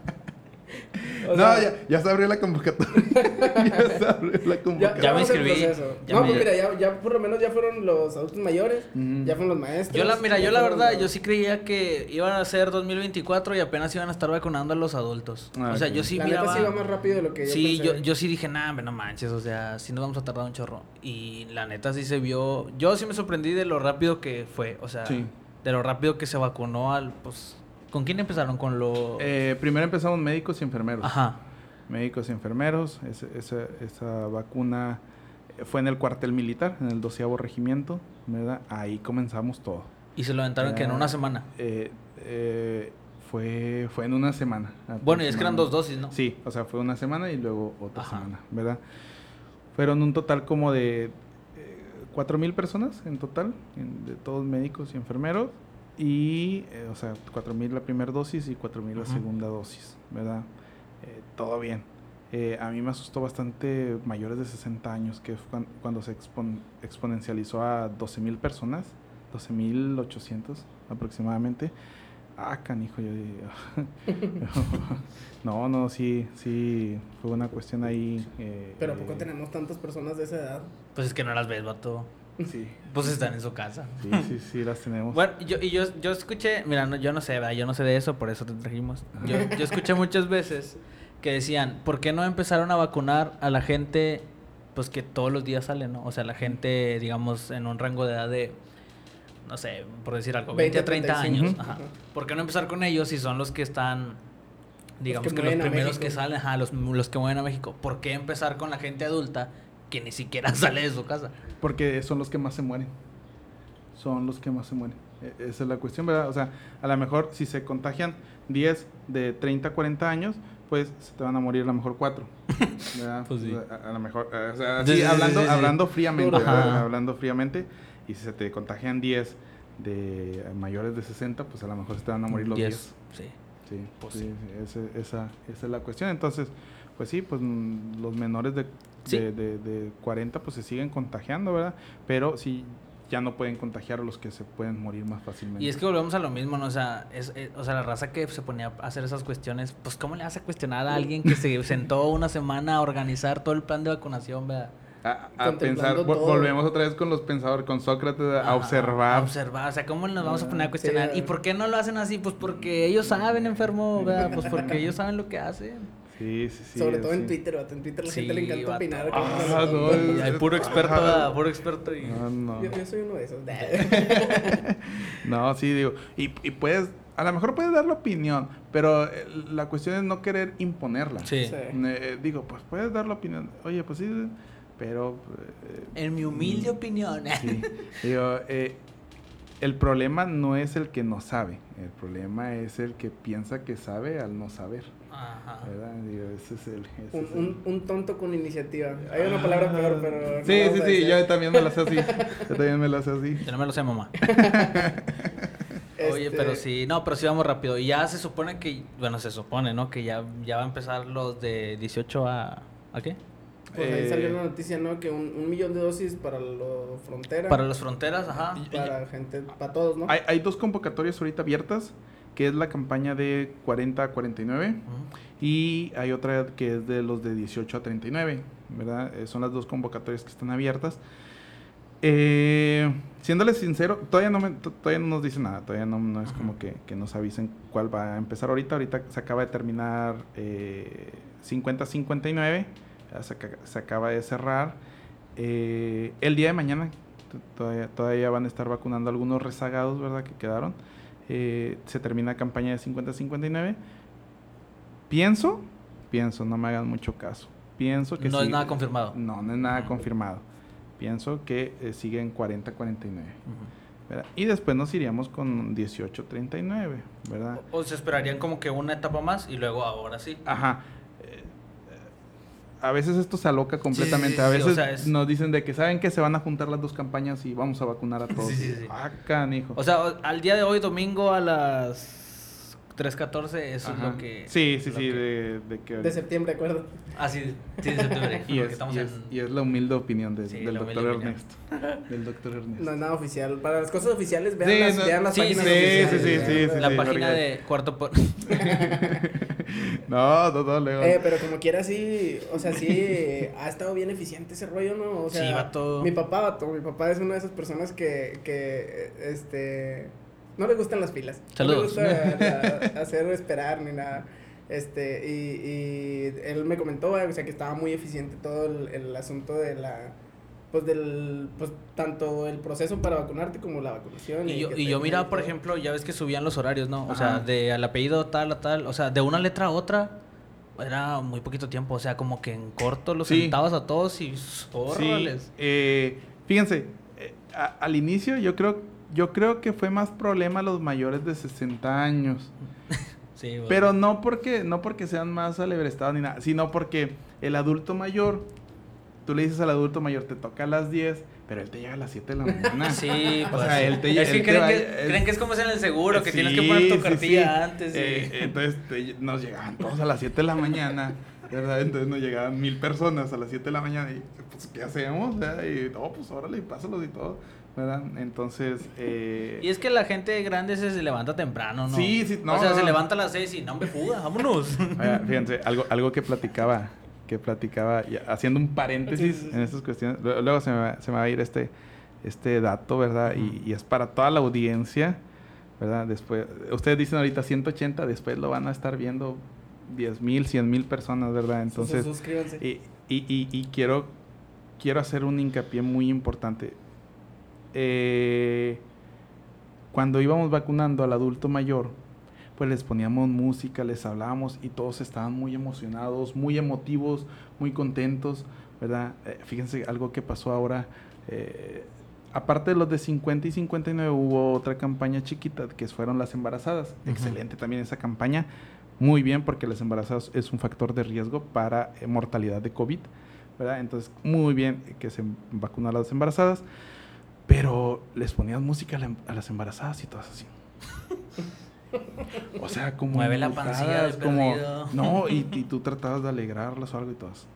O no, sea- ya, ya se abrió la convocatoria. (laughs) (laughs) ya se abrió la convocatoria. Ya me inscribí, ya no, me- pues mira, ya, ya por lo menos ya fueron los adultos mayores, ya fueron los maestros. Yo la, mira, yo la verdad, los- yo sí creía que iban a ser 2024 y apenas iban a estar vacunando a los adultos. Ah, o sea, yo sí la miraba... neta sí va más rápido de lo que yo Sí, pensé. yo, yo sí dije, nah, no manches, o sea, sí nos vamos a tardar un chorro. Y la neta sí se vio, yo sí me sorprendí de lo rápido que fue, o sea, Sí. de lo rápido que se vacunó al, pues, ¿con quién empezaron? Con lo... Eh, primero empezamos médicos y enfermeros. Ajá, Médicos y enfermeros. Ese- esa, esa vacuna eh, fue en el cuartel militar, en el doceavo regimiento, ¿verdad? Ahí comenzamos todo. y se lo aventaron que en una semana. Eh, eh, fue, fue en una semana. Bueno, y es que eran dos dosis, ¿no? Sí, o sea, fue una semana y luego otra Ajá. semana, ¿verdad? Fueron un total como de cuatro mil personas en total, en- de todos médicos y enfermeros. Y, eh, o sea, cuatro mil la primera dosis y cuatro mil la Ujú. segunda dosis, ¿verdad? Eh, todo bien. Eh, a mí me asustó bastante mayores de 60 años, que fue cuan- cuando se expon- exponencializó a 12 mil personas, 12 mil 800 aproximadamente. Ah, canijo, yo digo. (laughs) no, no, sí, sí, fue una cuestión ahí. eh, Pero ¿a poco eh, tenemos tantas personas de esa edad? Pues es que no las ves, vato. Sí, Pues están en su casa. sí, sí, sí, las tenemos. Bueno, yo, y yo, yo escuché, mira, no, yo no sé, ¿verdad? yo no sé de eso, por eso te trajimos. Yo, yo escuché muchas veces que decían, ¿por qué no empezaron a vacunar a la gente, pues que todos los días sale, ¿no? O sea, la gente, digamos, en un rango de edad de, no sé, por decir algo, 20 a 30 años. 35. Ajá. Ajá. ¿Por qué no empezar con ellos si son los que están, digamos que que, los primeros que salen, ajá, los, los que mueven a México? ¿Por qué empezar con la gente adulta que ni siquiera (laughs) sale de su casa? Porque son los que más se mueren. Son los que más se mueren. E- Esa es la cuestión, ¿verdad? O sea, a lo mejor si se contagian 10 de 30 a 40 años, pues se te van a morir a lo mejor 4. (laughs) ¿verdad? Pues sí. A, a lo mejor, o sea, Sí, así, sí, sí, hablando, hablando fríamente. Hablando fríamente. Y si se te contagian 10 de mayores de 60, pues a lo mejor se te van a morir los 10. Diez, Sí. Sí, Pues esa, esa es la cuestión. Entonces, pues sí, pues mm, los menores de, Sí. de, de- de 40 pues se siguen contagiando, ¿verdad? Pero sí, ya no pueden contagiar a los que se pueden morir más fácilmente. Y es que volvemos a lo mismo, ¿no? O sea, es, es- o sea, la raza que se ponía a hacer esas cuestiones, pues ¿cómo le vas a cuestionar a alguien que se (laughs) sentó una semana a organizar todo el plan de vacunación, ¿verdad? a, pensar, vo- todo. volvemos otra vez con los pensadores, con Sócrates, a Ajá, observar. A observar, o sea, ¿cómo nos vamos a poner a cuestionar? Sí, ¿Y por qué no lo hacen así? Pues porque ellos saben, enfermo, ¿verdad? Pues porque (laughs) ellos saben lo que hacen. Sí, sí, sí. Sobre todo en. Twitter, vato. En Twitter la Sí, gente le encanta vato. opinar. Ah, no, puro experto. Puro experto. Y... No, no. Yo, yo soy uno de esos. (laughs) (laughs) No, sí, digo. Y, y puedes, a lo mejor puedes dar la opinión, pero eh, la cuestión es no querer imponerla. Sí. Sí. Eh, digo, pues puedes dar la opinión. Oye, pues sí, pero. eh, En mi humilde opinión. sí. (laughs) Digo, eh, el problema no es el que no sabe. El problema es el que piensa que sabe al no saber. Ajá. ¿Verdad? Digo, ese es el. ese Un, es el- un, un tonto con iniciativa. Hay una palabra peor, pero. Ah. Sí, sí, sí, (laughs) yo también me la sé así. Yo también me la sé así. Yo no me lo sé, mamá. (laughs) Oye, Este, pero sí, no, pero sí vamos rápido. Y ya se supone que, bueno, se supone, ¿no? Que ya, ya va a empezar los de 18 a... ¿A qué? Pues ahí Eh, salió la noticia, ¿no? Que un, un millón de dosis para la frontera. Para las fronteras, ajá. Para gente, para todos, ¿no? Hay, hay dos convocatorias ahorita abiertas, que es la campaña de 40 a 49 Ujú. y hay otra que es de los de 18 a 39, ¿verdad? Eh, son las dos convocatorias que están abiertas. Eh, siéndoles sincero, todavía no, me- todavía no nos dice nada, todavía no, no es como que, que nos avisen cuál va a empezar ahorita. Ahorita se acaba de terminar eh, 50-59, ya se, aca- se acaba de cerrar. Eh, el día de mañana todavía, todavía van a estar vacunando algunos rezagados, ¿verdad? Que quedaron. Eh, se termina la campaña de 50-59. Pienso, pienso, no me hagan mucho caso. Pienso que No es nada confirmado. No, no es nada confirmado. Pienso que eh, sigue en 40-49. Ujú. ¿verdad? Y después nos iríamos con 18-39, ¿verdad? O, o se esperarían como que una etapa más y luego ahora sí. Ajá. A veces esto se aloca completamente. sí, a sí, veces o sea, es- nos dicen de que saben que se van a juntar las dos campañas y vamos a vacunar a (laughs) todos. Sí, sí, sí. Ah, canijo. O sea, al día de hoy, domingo a las 3.14, eso Ajá. es lo que... Sí, sí, sí, que- de, de que... De septiembre, acuerdo. Ah, sí, sí, de septiembre. (laughs) y, es, estamos y, en... y es la humilde opinión de- Sí, del doctor. Ernesto. Del doctor Ernesto. No es nada oficial. Para las cosas oficiales, vean Sí, las, no, vean las sí, páginas sí, oficiales. sí, sí, sí, La sí, página de Cuarto por... (laughs) No, no, no, luego. Eh, pero como quiera, sí, o sea, sí, ha estado bien eficiente ese rollo, ¿no? O sea, Sí, vato. Mi papá, vato, mi papá es una de esas personas que, que, este, no le gustan las filas. Saludos. No le gusta (laughs) la- hacer esperar ni nada. Este, y, y él me comentó, o sea, que estaba muy eficiente todo el, el asunto de la, pues del, pues tanto el proceso para vacunarte como la vacunación. Y yo, que y yo miraba, por ejemplo, ya ves que subían los horarios, ¿no? O sea, de al apellido tal a tal, o sea, de una letra a otra, era muy poquito tiempo, o sea, como que en corto los Sí. sentabas a todos y Sí, órales. eh, fíjense, eh, a- al inicio yo creo, yo creo que fue más problema los mayores de 60 años. (laughs) Sí, güey. Pero no porque, no porque sean más alebrestados ni nada, sino porque el adulto mayor, tú le dices al adulto mayor, te toca a las 10, pero él te llega a las 7 de la mañana. (laughs) Sí, O pues. sea, sí. él te- es que creen, va- que, es- creen que es como es en el seguro, que tienes que Sí, poner tu sí, cartilla sí. antes. y- Eh, entonces te- nos llegaban todos a las 7 de la mañana, ¿verdad? Entonces nos llegaban mil personas a las 7 de la mañana y pues, ¿qué hacemos? ¿verdad? Y no, pues órale, pásalos y todo, ¿verdad? Entonces, eh, Y es que la gente grande se, se levanta temprano, ¿no? Sí, sí, no, O sea, no, se no. levanta a las 6 y no me fuga, vámonos. (laughs) Oiga, fíjense, algo, algo que platicaba, que platicaba, y haciendo un paréntesis Sí, sí, sí. en estas cuestiones, lu- luego se me, va, se me va a ir este, este dato, ¿verdad? Y, y es para toda la audiencia, ¿verdad? Después, ustedes dicen ahorita 180, después lo van a estar viendo 10 mil, 100 mil personas, ¿verdad? Entonces, Sus- suscríbanse. y, y, y- y quiero, quiero hacer un hincapié muy importante. Eh, cuando íbamos vacunando al adulto mayor, pues les poníamos música, les hablábamos y todos estaban muy emocionados, muy emotivos, muy contentos, ¿verdad? Eh, fíjense algo que pasó ahora. eh, aparte de los de 50 y 59 hubo otra campaña chiquita que fueron las embarazadas. Excelente también esa campaña. Muy bien porque las embarazadas es un factor de riesgo para eh, mortalidad de COVID, ¿verdad? Entonces, muy bien que se vacunó a las embarazadas, pero les ponían música a, la- a las embarazadas y todas así. O sea, como Mueve la pancilla de como no, y, (laughs) y tú tratabas de alegrarlas o algo y todas.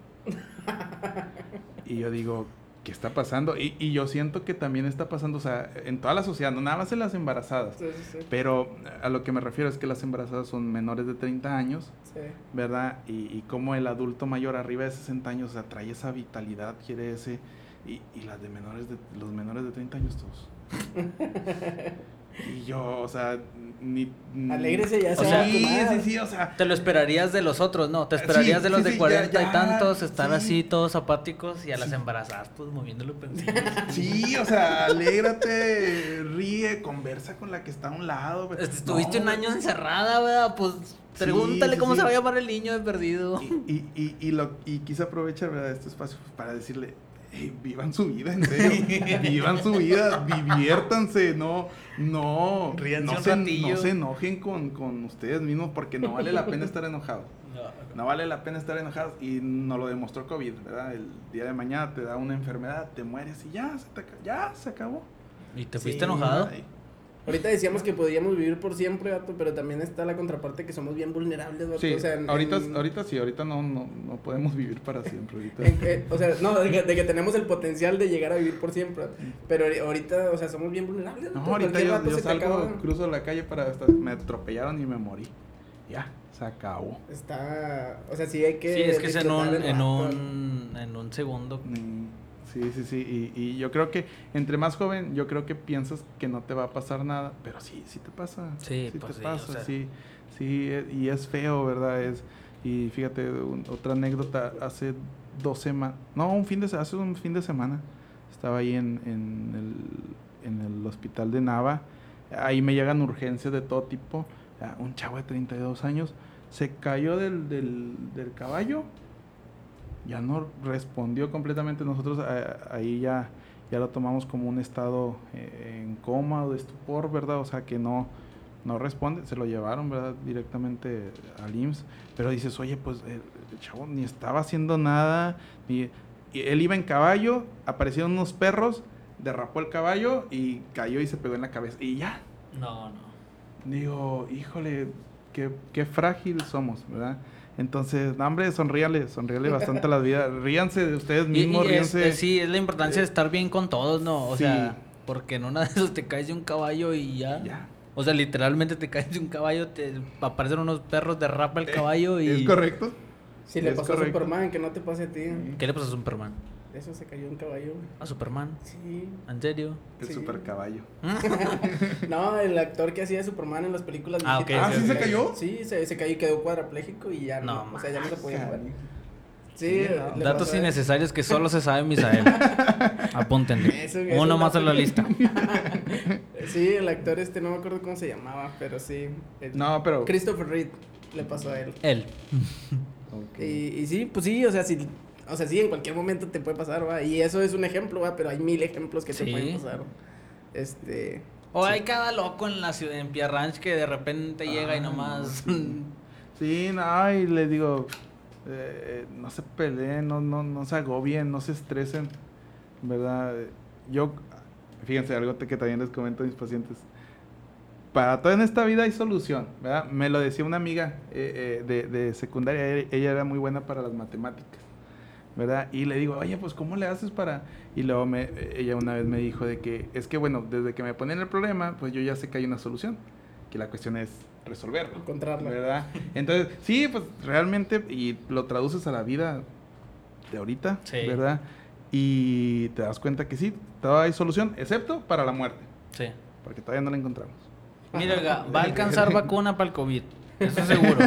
Y yo digo, ¿qué está pasando? Y, y yo siento que también está pasando, o sea, en toda la sociedad, no nada más en las embarazadas. Sí, sí, sí. Pero a lo que me refiero es que las embarazadas son menores de 30 años, Sí. ¿verdad? Y, y como el adulto mayor arriba de 60 años, o sea, trae esa vitalidad, quiere ese... Y, y las de menores de... Los menores de 30 años todos. (laughs) y yo, o sea, ni... ni- Alégrese, ya O se sea, Sí, sí, sí, o sea... Te lo esperarías de los otros, ¿no? Te esperarías Sí, de los sí, de sí, 40 ya, y tantos estar sí. así todos apáticos y a las Sí. embarazadas pues moviendo los pensillos. Sí, o sea, alégrate, ríe, conversa con la que está a un lado. Este, Estuviste No, un año encerrada, ¿verdad? Pues pregúntale sí, cómo sí. se va a llamar el niño de perdido. Y, y, y, y lo, y quise aprovechar ¿verdad? este espacio para decirle, (laughs) "Ey, vivan su vida, en serio. vivan su vida, diviértanse, no, no, Ríanse no, se, no se enojen con, con ustedes mismos porque no vale la pena estar enojados. No vale la pena estar enojados y nos lo demostró COVID, ¿verdad? El día de mañana te da una enfermedad, te mueres y ya, se, te ya, se acabó. ¿Y te Sí, fuiste enojado? Ay, Ahorita decíamos que podíamos vivir por siempre, vato, pero también está la contraparte que somos bien vulnerables, vato. Sí, o sea, en- ahorita, en- ahorita sí, ahorita no, no, no podemos vivir para siempre. Ahorita. en que- o sea, no, de que, de que tenemos el potencial de llegar a vivir por siempre. Pero ahori- ahorita, o sea, somos bien vulnerables. No, vato, ahorita cualquier yo, yo salgo, acaba. cruzo la calle para hasta me atropellaron y me morí. Ya, se acabó. Está, o sea, sí hay que. Sí, es que es en un, en un, en un segundo. Mm, Sí, sí, sí. Y, y yo creo que entre más joven, yo creo que piensas que no te va a pasar nada, pero sí, sí te pasa. Sí, te pues sí, pasa, o sea. sí. Sí, e- y es feo, ¿verdad? Es, y fíjate, un- otra anécdota, hace dos semanas, no, un fin de hace un fin de semana, estaba ahí en, en, el, en el hospital de Nava, ahí me llegan urgencias de todo tipo, un chavo de 32 años se cayó del, del, del caballo, ya no respondió completamente, nosotros ah, ahí ya, ya lo tomamos como un estado eh, en coma o de estupor, ¿verdad? O sea que no, no responde, se lo llevaron, ¿verdad? Directamente al IMSS, pero dices, oye, pues el, el chavo ni estaba haciendo nada, ni, y él iba en caballo, aparecieron unos perros, derrapó el caballo y cayó y se pegó en la cabeza, y ya. No, no. Digo, híjole, qué, qué frágil somos, ¿verdad? Entonces, no, hombre, sonríale, sonríale bastante a la vida. (laughs) Ríanse de ustedes mismos, y ríanse. es- sí, es la importancia de estar bien con todos, ¿no? O sí. sea, porque en una de esas te caes de un caballo y ya. Ya, O sea, literalmente te caes de un caballo, te aparecen unos perros, derrapa el caballo y... ¿Es correcto? Si le pasó a. Superman, que no te pase a ti. ¿Qué le pasó a Superman? Eso se cayó un caballo. güey. ¿A Superman? Sí. ¿En serio? El Sí. super caballo. (laughs) No, el actor que hacía Superman en las películas. Ah, ok, viejitas, Ah, ¿sí se cayó? Sí, se, se cayó y quedó cuadrapléjico y ya no. No o sea, ya no se podía mover. Cari. Sí, Sí, no. Datos innecesarios que solo se sabe Misael. (laughs) Apúntenle. Eso- eso Uno más en la lista. (laughs) Sí, el actor este, no me acuerdo cómo se llamaba, pero sí. el- No, pero. Christopher Reed le pasó a él. Él. Y, y sí, pues sí, o sea, sí, o sea, sí, en cualquier momento te puede pasar, va. Y eso es un ejemplo, va, pero hay mil ejemplos que te Sí. pueden pasar. Este. O hay cada loco en la ciudad, en Pierre Ranch, que de repente llega y Ay, nomás... (laughs) Sí, no, y les digo, eh, no se peleen, no, no, no se agobien, no se estresen, ¿verdad? Yo, fíjense, algo que también les comento a mis pacientes. Para todo en esta vida hay solución, ¿verdad? Me lo decía una amiga eh, eh, de, de secundaria, ella era muy buena para las matemáticas, ¿verdad? Y le digo, oye, pues ¿cómo le haces para...? Y luego me, ella una vez me dijo de que, es que bueno, desde que me ponen el problema, pues yo ya sé que hay una solución, que la cuestión es resolverlo. Encontrarla. ¿Verdad? Entonces, sí, pues realmente, y lo traduces a la vida de ahorita, Sí. ¿verdad? Y te das cuenta que sí, todavía hay solución, excepto para la muerte, Sí. porque todavía no la encontramos. Mira, va a alcanzar (laughs) vacuna para el COVID. Eso seguro.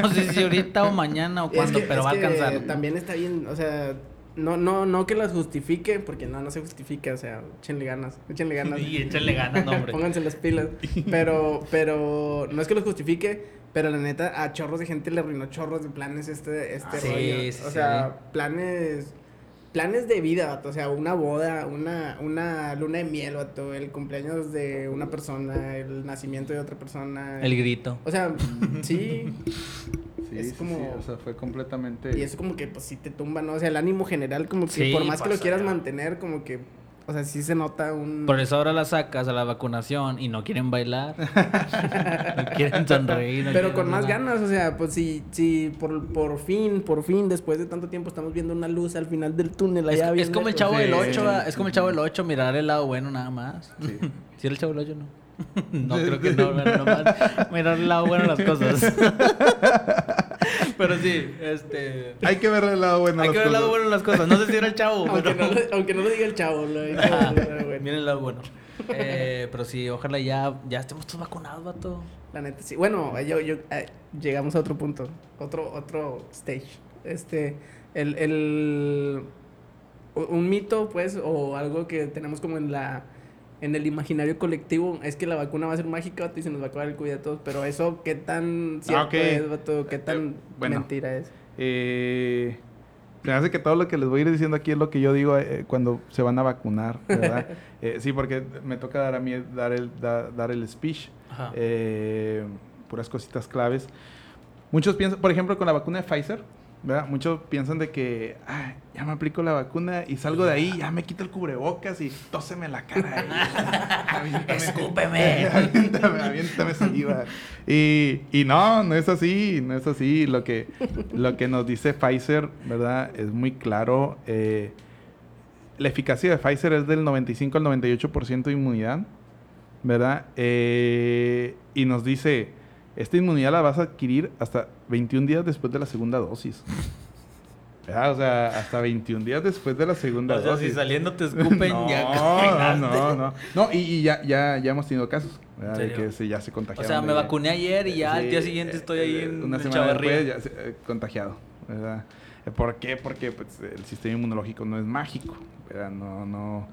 No sé si ahorita o mañana o Es cuándo, que- pero va a alcanzar. También está bien, o sea, no, no, no que las justifique, porque no, no se justifica, o sea, échenle ganas, échenle ganas. Y échale ganas, no, hombre. Pónganse las pilas. Pero, pero, no es que los justifique, pero la neta, a chorros de gente le arruinó chorros de planes este, este Ah, sí, rollo. sí, o sea, planes, planes de vida, vato. O sea, una boda, una, una luna de miel, vato, el cumpleaños de una persona, el nacimiento de otra persona. El grito. O sea, (laughs) sí. Sí, Es sí, como- sí, o sea, fue completamente... Y eso como que, pues, sí te tumba, ¿no? O sea, el ánimo general, como que Sí, por más que lo quieras ya. mantener, como que, o sea, sí se nota un... Por eso ahora la sacas a la vacunación y no quieren bailar. no quieren sonreír. no Pero quieren con más nada. ganas, o sea, pues si, si por, por fin, por fin, después de tanto tiempo estamos viendo una luz al final del túnel Es, allá es bien como el chavo del Sí. 8, es como el chavo del 8, mirar el lado bueno nada más. Sí. ¿Sí era el chavo del 8 no? no, creo que no, nomás mirar el lado bueno las cosas. (laughs) pero sí, este... Hay que ver el lado bueno. Hay que ver el lado bueno de las cosas. No sé si era el chavo, Aunque, pero... no, lo- aunque no lo diga el chavo, lo diga bueno. Miren el lado bueno. Eh, pero sí, ojalá ya, ya estemos todos vacunados, vato. La neta, sí. Bueno, yo, yo, eh, llegamos a otro punto, otro, otro stage. Este, el, el, un mito, pues, o algo que tenemos como en la, en el imaginario colectivo, es que la vacuna va a ser mágica, y se nos va a acabar el COVID a todos, pero eso, ¿qué tan cierto ok. es, vato? ¿Qué tan Eh, bueno. mentira es? Eh, se me hace que todo lo que les voy a ir diciendo aquí es lo que yo digo eh, cuando se van a vacunar, ¿verdad? (laughs) Eh, sí, porque me toca dar a mí dar el, da- dar el speech. Ajá. eh, puras cositas claves. Muchos piensan, por ejemplo, con la vacuna de Pfizer, ¿verdad? Muchos piensan de que, "Ay, ya me aplico la vacuna y salgo de ahí, ya me quito el cubrebocas y tóseme la cara. (laughs) Aviéntame- Escúpeme. (laughs) aviéntame, aviéntame saliva. Y, y no, no es así, no es así. Lo que, lo que nos dice Pfizer, ¿verdad? Es muy claro. eh, la eficacia de Pfizer es del 95 al 98% de inmunidad, ¿verdad? Eh, y nos dice, esta inmunidad la vas a adquirir hasta 21 días después de la segunda dosis. ¿Verdad? (laughs) O sea, hasta 21 días después de la segunda O sea, dosis. si saliendo te escupen, no, ya no, no, no. No, y, y ya, ya, ya hemos tenido casos, ¿verdad? ¿En De que se, ya se O contagiaron. sea, me de- vacuné ayer y ya al día siguiente eh, estoy ahí eh, en una semana después ya se- eh, contagiado, ¿verdad? Eh, ¿Por qué? Porque pues, el sistema inmunológico no es mágico, ¿verdad? No, no.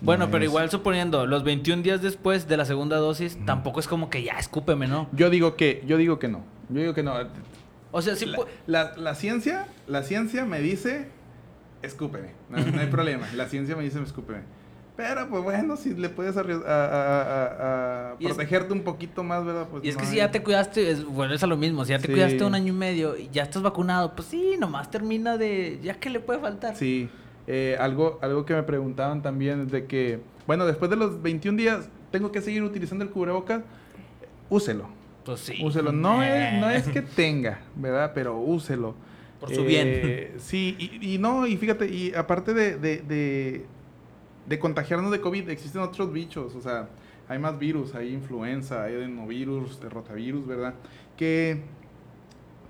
Bueno, no pero es- igual suponiendo, los 21 días después de la segunda dosis, tampoco es como que ya escúpeme, ¿no? Yo digo que, yo digo que no. Yo digo que no. O sea, sí, la, la- la ciencia, la ciencia me dice, escúpeme, no, no hay (laughs) problema. La ciencia me dice, escúpeme. Pero pues bueno, si le puedes a, a- a- a Y es- protegerte un poquito más, ¿verdad? Pues, y es que no si hay- ya te cuidaste, es, vuelves a lo mismo. Si ya te Sí. cuidaste un año y medio y ya estás vacunado, pues sí, nomás termina de. ¿Ya qué le puede faltar? Sí, eh, algo, algo que me preguntaban también es de que, bueno, después de los 21 días, ¿tengo que seguir utilizando el cubrebocas? Úselo, Pues sí. úselo. No Eh. es, no es que tenga, ¿verdad? Pero úselo. Por su Eh, bien. Sí, y, y no, y fíjate, y aparte de, de, de, de contagiarnos de COVID, existen otros bichos, o sea, hay más virus, hay influenza, hay adenovirus, de rotavirus, ¿verdad? Que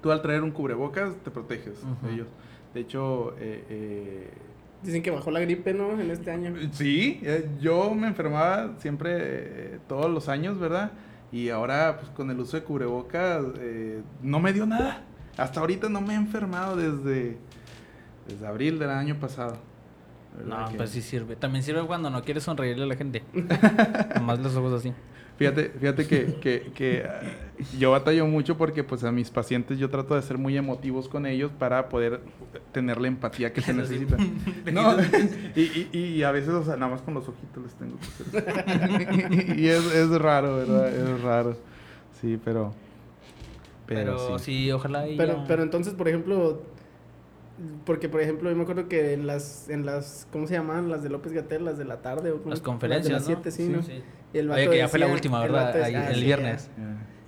tú al traer un cubrebocas te proteges de ellos. De hecho, eh, eh, Dicen que bajó la gripe, ¿no? En este año. Sí, eh, yo me enfermaba siempre eh, todos los años, ¿verdad? Y ahora, pues con el uso de cubrebocas, eh, no me dio nada. Hasta ahorita no me he enfermado desde, desde abril del año pasado. No, Que- pues sí sirve. También sirve cuando no quieres sonreírle a la gente. (laughs) Nomás los ojos así. Fíjate, fíjate que, que, que, ah, yo batallo mucho porque pues a mis pacientes yo trato de ser muy emotivos con ellos para poder tener la empatía que se necesita. (laughs) No, (laughs) y, y, y a veces, o sea, nada más con los ojitos les tengo que hacer. (laughs) y es, es raro, ¿verdad? Es raro. Sí, pero... Pero, Pero, sí. sí. ojalá y Pero, ya. pero entonces, por ejemplo, porque por ejemplo, yo me acuerdo que en las, en las, ¿cómo se llaman? Las de López Gatel, las de la tarde. O Las conferencias, Las de ¿no? las 7, sí, Sí. ¿no? Sí. Y el Oye, vato que ya fue la última, el ¿verdad? vato Ahí, decía- ah, el viernes.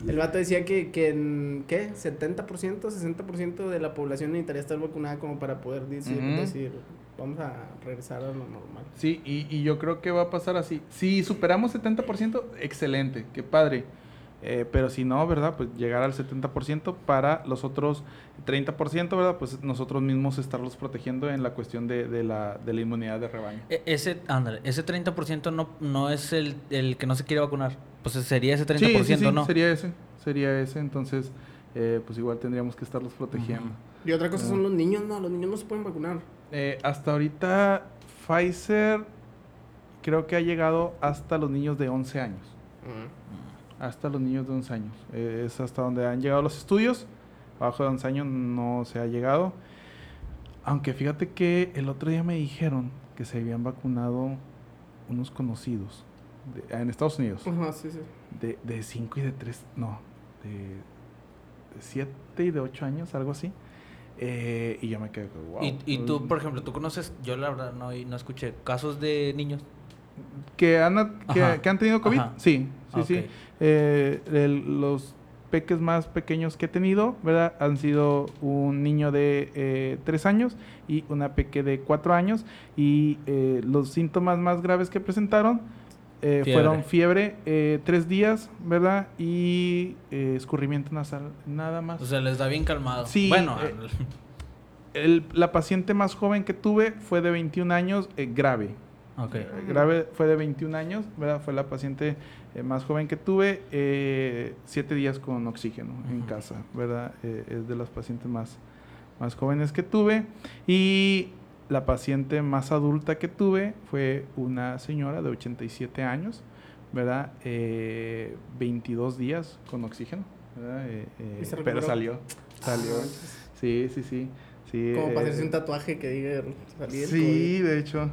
El vato decía que, que en, ¿qué? 70%, 60% de la población necesitaría estar vacunada como para poder decir, decir vamos a regresar a lo normal. Sí, y, y yo creo que va a pasar así. Si superamos 70%, excelente, qué padre. Eh, pero si no, ¿verdad? Pues llegar al 70% para los otros 30%, ¿verdad? Pues nosotros mismos estarlos protegiendo en la cuestión de, de la, de la inmunidad de rebaño. E- Ese, ándale, ese 30% no, no es el, el que no se quiere vacunar. Pues sería ese 30%, Sí, sí, sí, ¿no? sería ese, sería ese. Entonces, eh, pues igual tendríamos que estarlos protegiendo. Y otra cosa son los niños, no, los niños no se pueden vacunar. Eh, hasta ahorita, Pfizer creo que ha llegado hasta los niños de 11 años. Hasta los niños de 11 años. Eh, es hasta donde han llegado los estudios. Abajo de 11 años no se ha llegado. Aunque fíjate que el otro día me dijeron que se habían vacunado unos conocidos de- en Estados Unidos. Ajá, sí, sí. De 5 y de 3, no, de 7 y de 8 años, algo así. Eh, y yo me quedé wow. Y, y tú, por ejemplo, tú conoces, yo la verdad no, no escuché, casos de niños. ¿Que han, que, que han tenido COVID? Ajá. Sí, sí, Ah, sí. Eh, el- los peques más pequeños que he tenido, ¿verdad? Han sido un niño de eh, tres años y una peque de cuatro años. Y eh, los síntomas más graves que presentaron eh, Fiebre. fueron fiebre, eh, tres días, ¿verdad? Y eh, escurrimiento nasal, nada más. O sea, les da bien calmado. Sí, Bueno, eh, El- la paciente más joven que tuve fue de 21 años, grave. Ok. Eh, grave fue de 21 años, ¿verdad? Fue la paciente eh, más joven que tuve, eh, siete días con oxígeno en casa, ¿verdad? Eh, es de las pacientes más, más jóvenes que tuve. Y la paciente más adulta que tuve fue una señora de 87 años, ¿verdad? Eh, 22 días con oxígeno, ¿verdad? Eh, eh, ¿Y se pero salió, salió. Ah, Sí, sí, sí. sí Como para hacerse un tatuaje que diga del Sí, COVID. de hecho.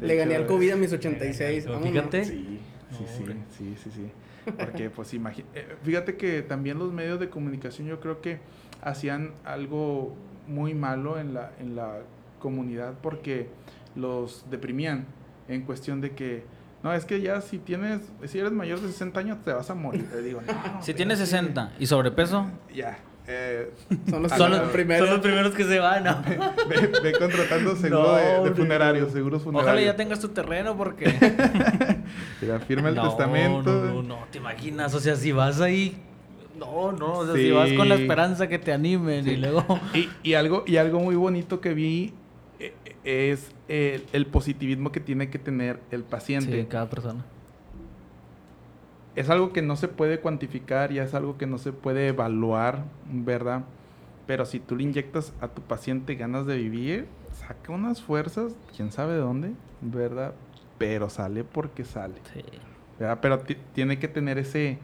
Le gané al COVID a mis eh, 86. pero vámonos. fíjate. Sí, sí, sí, sí, sí, sí. Porque, (laughs) pues, imagi- eh, fíjate que también los medios de comunicación yo creo que hacían algo muy malo en la, en la comunidad porque los deprimían en cuestión de que, no, es que ya si tienes, si eres mayor de 60 años te vas a morir. Le digo, no. (laughs) Si tienes sí, 60 y sobrepeso, Ya. Eh, Son los, son los, son los primeros que se van. ¿no? ve, ve contratando seguro No, de, de funerarios, no. seguros funerarios. Ojalá ya tengas tu terreno porque... (laughs) Mira, firma el no, testamento. No, no, no, te imaginas, o sea, si vas ahí... No, no, o sea, si Sí. vas con la esperanza que te animen y luego... Y, y algo, y algo muy bonito que vi eh, es el, el positivismo que tiene que tener el paciente. Sí, cada persona. Es algo que no se puede cuantificar, ya es algo que no se puede evaluar, ¿verdad? Pero si tú le inyectas a tu paciente ganas de vivir, saca unas fuerzas, quién sabe de dónde, ¿verdad? Pero sale porque sale. Sí. ¿verdad? Pero ti- tiene que tener ese,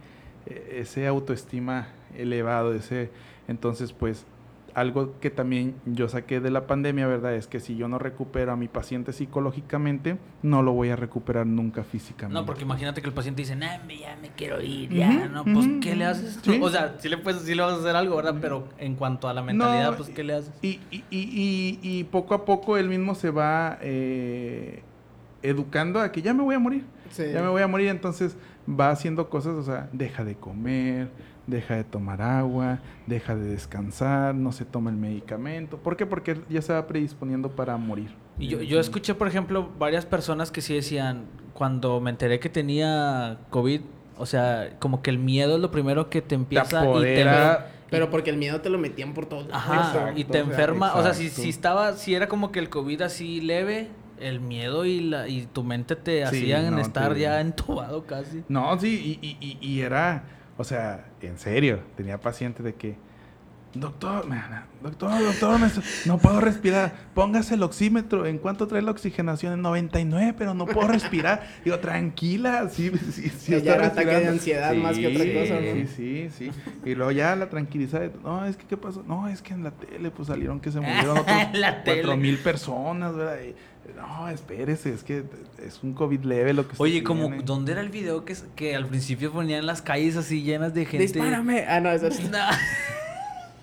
eh, ese autoestima elevado, ese, entonces pues algo que también yo saqué de la pandemia, ¿verdad? Es que si yo no recupero a mi paciente psicológicamente, no lo voy a recuperar nunca físicamente. No, porque imagínate que el paciente dice, nah, ya me quiero ir, ya, ¿no? Pues, ¿qué le haces? Sí. O sea, sí le, puedes, sí le vas a hacer algo, ¿verdad? Pero en cuanto a la mentalidad, No, pues, ¿qué le haces? Y, y, y, y, y poco a poco él mismo se va eh, educando a que ya me voy a morir. Sí. Ya me voy a morir, entonces va haciendo cosas, o sea, deja de comer, deja de tomar agua, deja de descansar, no se toma el medicamento. ¿Por qué? Porque ya se va predisponiendo para morir. Y yo, yo escuché, por ejemplo, varias personas que sí decían cuando me enteré que tenía COVID, o sea, como que el miedo es lo primero que te Te empieza y te. Pero porque el miedo te lo metían por todos lados. Ajá, Exacto, y te o sea, enferma. O sea, si, si estaba, si era como que el COVID así leve, el miedo y la y tu mente te Sí, hacían no, estar te- ya entubado casi. No, sí, y, y- y- y era, o sea, en serio, tenía paciente de que, doctor, man, doctor, doctor, no puedo respirar, póngase el oxímetro, ¿en cuánto trae la oxigenación? En 99, pero no puedo respirar. Digo, tranquila, sí, sí, sí. Ya está era ataque de respirando". ansiedad más que otra cosa, ¿no? Sí, sí, sí. Y luego ya la tranquilizada, de, no, es que, ¿qué pasó? No, es que en la tele, pues salieron que se murieron (laughs) otros cuatro mil personas, ¿verdad? Y, no, espérese, es que es un COVID leve lo que Oye, como, tiene". ¿dónde era el video que, que al principio ponían las calles así llenas de gente? Dispárame. Ah, no, eso es. (laughs) No.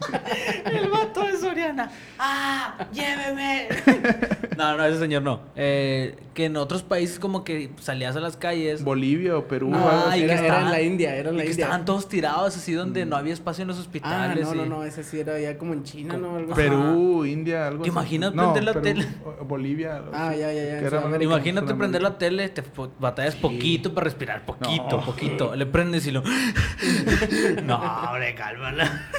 (laughs) el vato de Soriana. ¡Ah! ¡Lléveme! (laughs) no, no, ese señor no. Eh, que en otros países como que salías a las calles. Bolivia o Perú. No, que era, era en estaban- la India, era en y la que India. estaban todos tirados así donde Mm. no había espacio en los Ah, hospitales. no, y- no, no, ese sí era ya como en China, ¿no? Algo así. Perú, India, algo ¿Te así. imaginas No, prender la Perú, tele? Bolivia. Ah, ya, ya, ya, Que era. Imagínate prender la tele, te batallas Sí. poquito para respirar, poquito, No. poquito. Le prendes y lo. (laughs) no, hombre, cálmala.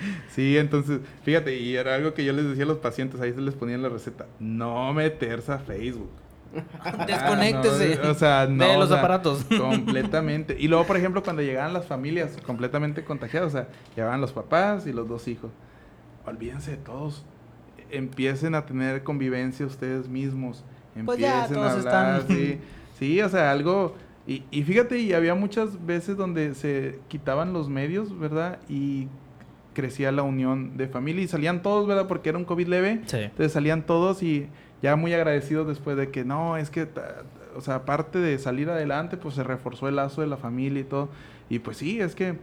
(laughs) Sí, entonces, fíjate, y era algo que yo les decía a los pacientes, ahí se les ponía en la receta, no meterse a Facebook. (laughs) Desconéctese Ah, no, o sea, no, de o los sea, aparatos. (laughs) Completamente. Y luego, por ejemplo, cuando llegaban las familias completamente contagiadas, o sea, llegaban los papás y los dos hijos. Olvídense de todos. Empiecen a tener convivencia ustedes mismos. Empiecen Pues ya, a hablar. están- Sí, sí, o sea, algo. Y, y fíjate, y había muchas veces donde se quitaban los medios, ¿verdad? Y crecía la unión de familia y salían todos, ¿verdad? Porque era un COVID leve. Sí. Entonces salían todos y ya muy agradecidos después de que no, es que, o sea, aparte de salir adelante, pues se reforzó el lazo de la familia y todo. Y pues sí, es que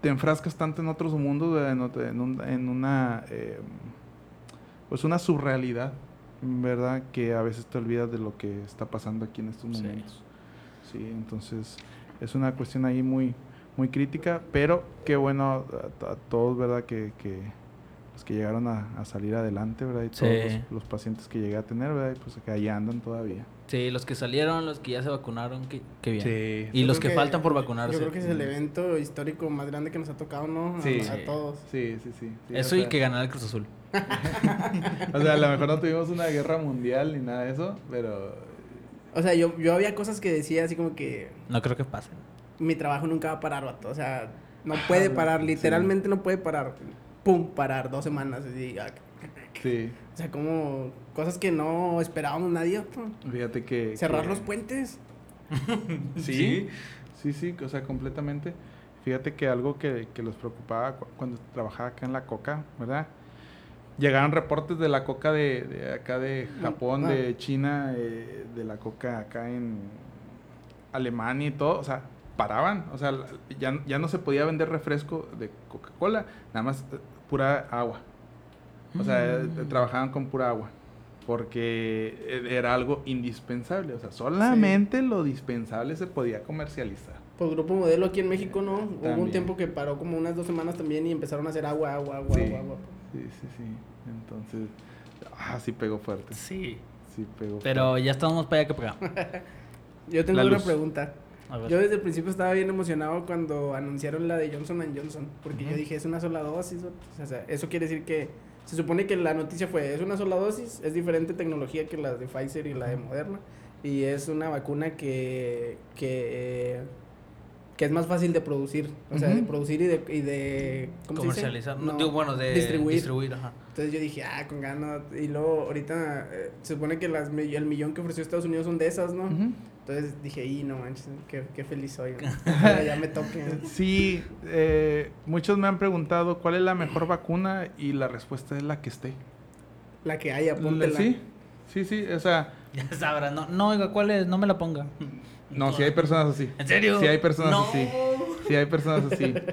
te enfrascas tanto en otros mundos, ¿verdad? en, en un- en una, eh, pues una surrealidad, ¿verdad? Que a veces te olvidas de lo que está pasando aquí en estos Sí. momentos. Sí, entonces es una cuestión ahí muy, muy crítica, pero qué bueno a, a todos, ¿verdad? Que, que, pues, que llegaron a, a salir adelante, ¿verdad? Y todos Sí. los, los pacientes que llegué a tener, ¿verdad? Y pues que ahí andan todavía. Sí, los que salieron, los que ya se vacunaron, qué, qué bien. Sí. Y Yo los que, faltan por vacunarse. Yo creo que es el evento histórico más grande que nos ha tocado, ¿no? A- Sí. A, todos. Sí, sí, sí. sí, Eso o y sea, que ganar el Cruz Azul. (laughs) O sea, a lo mejor no tuvimos una guerra mundial ni nada de eso, pero... O sea, yo, yo había cosas que decía así como que No creo que pasen. Mi trabajo nunca va a parar, vato. O sea, no puede parar, sí. literalmente no puede parar. Pum, parar dos semanas. ah, Sí. O sea, como cosas que no esperábamos nadie. vato. Fíjate que... Cerrar que- los puentes. (laughs) Sí, sí, sí, o sea, completamente. Fíjate que algo que, que los preocupaba cu- cuando trabajaba acá en la coca, ¿verdad? Llegaron reportes de la coca de, de acá de Japón, Ah. de China, eh, de la coca acá en Alemania y todo, o sea, paraban, o sea, ya, ya no se podía vender refresco de Coca-Cola, nada más eh, pura agua. O sea, eh, Mm. trabajaban con pura agua. Porque e- era algo indispensable. O sea, solamente lo dispensable se podía comercializar. Pues Grupo Modelo aquí en México, ¿no? Hubo un tiempo que paró como unas dos semanas también y empezaron a hacer agua, agua, agua, Sí. agua, agua. Sí, sí, sí. Entonces, ah, sí pegó fuerte. Sí. Sí pegó Pero ya estamos para allá que para. (laughs) Yo tengo La una luz. pregunta. A ver. Yo desde el principio estaba bien emocionado cuando anunciaron la de Johnson Johnson, porque yo dije, es una sola dosis. O sea, eso quiere decir que se supone que la noticia fue, es una sola dosis, es diferente tecnología que las de Pfizer y la de Moderna, y es una vacuna que, que, que es más fácil de producir, o sea, de producir y de... Y de ¿cómo se dice? Comercializar. No, digo, bueno, de distribuir. distribuir. ajá. Entonces yo dije, ah, con ganas. Y luego ahorita eh, se supone que las, el millón que ofreció Estados Unidos son de esas, ¿no? Ujú. Entonces dije, y no manches, qué, qué feliz soy. (laughs) ya me toque. Sí, eh, muchos me han preguntado cuál es la mejor vacuna y la respuesta es la que esté. La que haya, póntela. Sí, sí, sí, o sea, (laughs) Ya sabrán. No, no, oiga, ¿cuál es? No me la ponga. no, si hay personas así. ¿En serio? Sí hay personas No. así. Sí hay personas así. (laughs)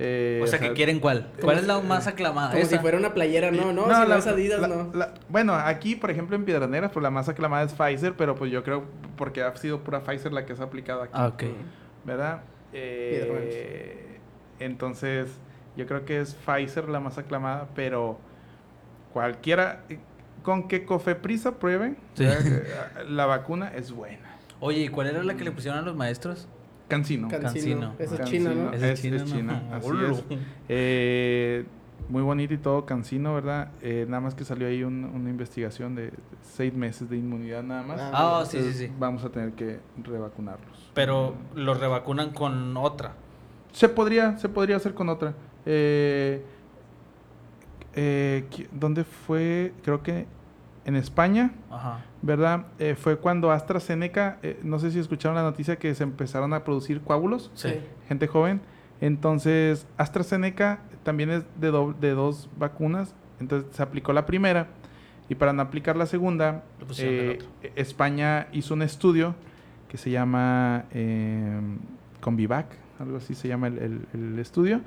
Eh, O sea, que quieren cuál. ¿Cuál es si- la más aclamada? Como Esa. si fuera una playera, no, no, si no es Adidas, la- no. la- bueno, aquí, por ejemplo, en Piedraneras, pues la más aclamada es Pfizer, pero pues yo creo porque ha sido pura Pfizer la que se ha aplicado aquí, Ah, ok. ¿verdad? Eh, entonces, yo creo que es Pfizer la más aclamada, pero cualquiera, con que Cofepris apruebe, Sí. ¿verdad? la vacuna es buena. Oye, ¿y cuál era la que le pusieron a los maestros? Cancino. Cancino. Esa es china, ¿no? Esa Es, es china, es ¿no? china, así es. Eh, muy bonito y todo, Cancino, ¿verdad? Eh, nada más que salió ahí un- una investigación de seis meses de inmunidad nada más. Ah, Ah, sí, sí, sí. Vamos a tener que revacunarlos. Pero los revacunan con otra. Se podría, se podría hacer con otra. Eh, eh, ¿Dónde fue? Creo que en España, Ajá. ¿Verdad? Eh, fue cuando AstraZeneca, eh, no sé si escucharon la noticia que se empezaron a producir coágulos, Sí. Gente joven. Entonces, AstraZeneca también es de, do- de dos vacunas. Entonces, se aplicó la primera. Y para no aplicar la segunda, eh. España hizo un estudio que se llama Convivac, algo así se llama el, el- el estudio,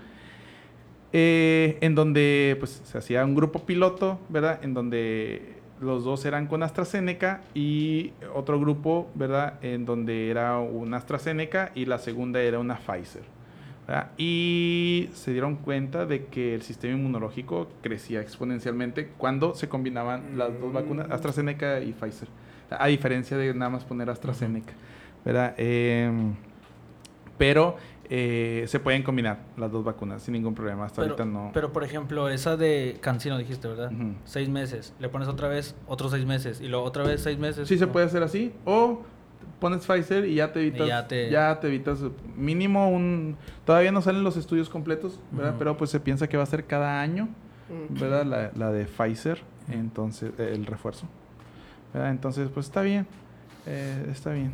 en donde pues se hacía un grupo piloto, ¿verdad? En donde los dos eran con AstraZeneca y otro grupo, ¿verdad? En donde era una AstraZeneca y la segunda era una Pfizer. ¿verdad? Y se dieron cuenta de que el sistema inmunológico crecía exponencialmente cuando se combinaban las dos vacunas, Mm. AstraZeneca y Pfizer. A diferencia de nada más poner AstraZeneca, ¿verdad? Em, pero eh, se pueden combinar las dos vacunas sin ningún problema. Hasta Pero, ahorita no. pero, por ejemplo, esa de Cancino dijiste, ¿verdad? Seis meses. Le pones otra vez otros seis meses. Y luego otra vez seis meses. Sí se puede hacer así. O pones Pfizer y ya te evitas. ya te- ya te evitas mínimo un. Todavía no salen los estudios completos, ¿verdad? Pero pues se piensa que va a ser cada año. ¿verdad? La, la de Pfizer, entonces, el refuerzo. ¿verdad? Entonces, pues está bien. eh, está bien.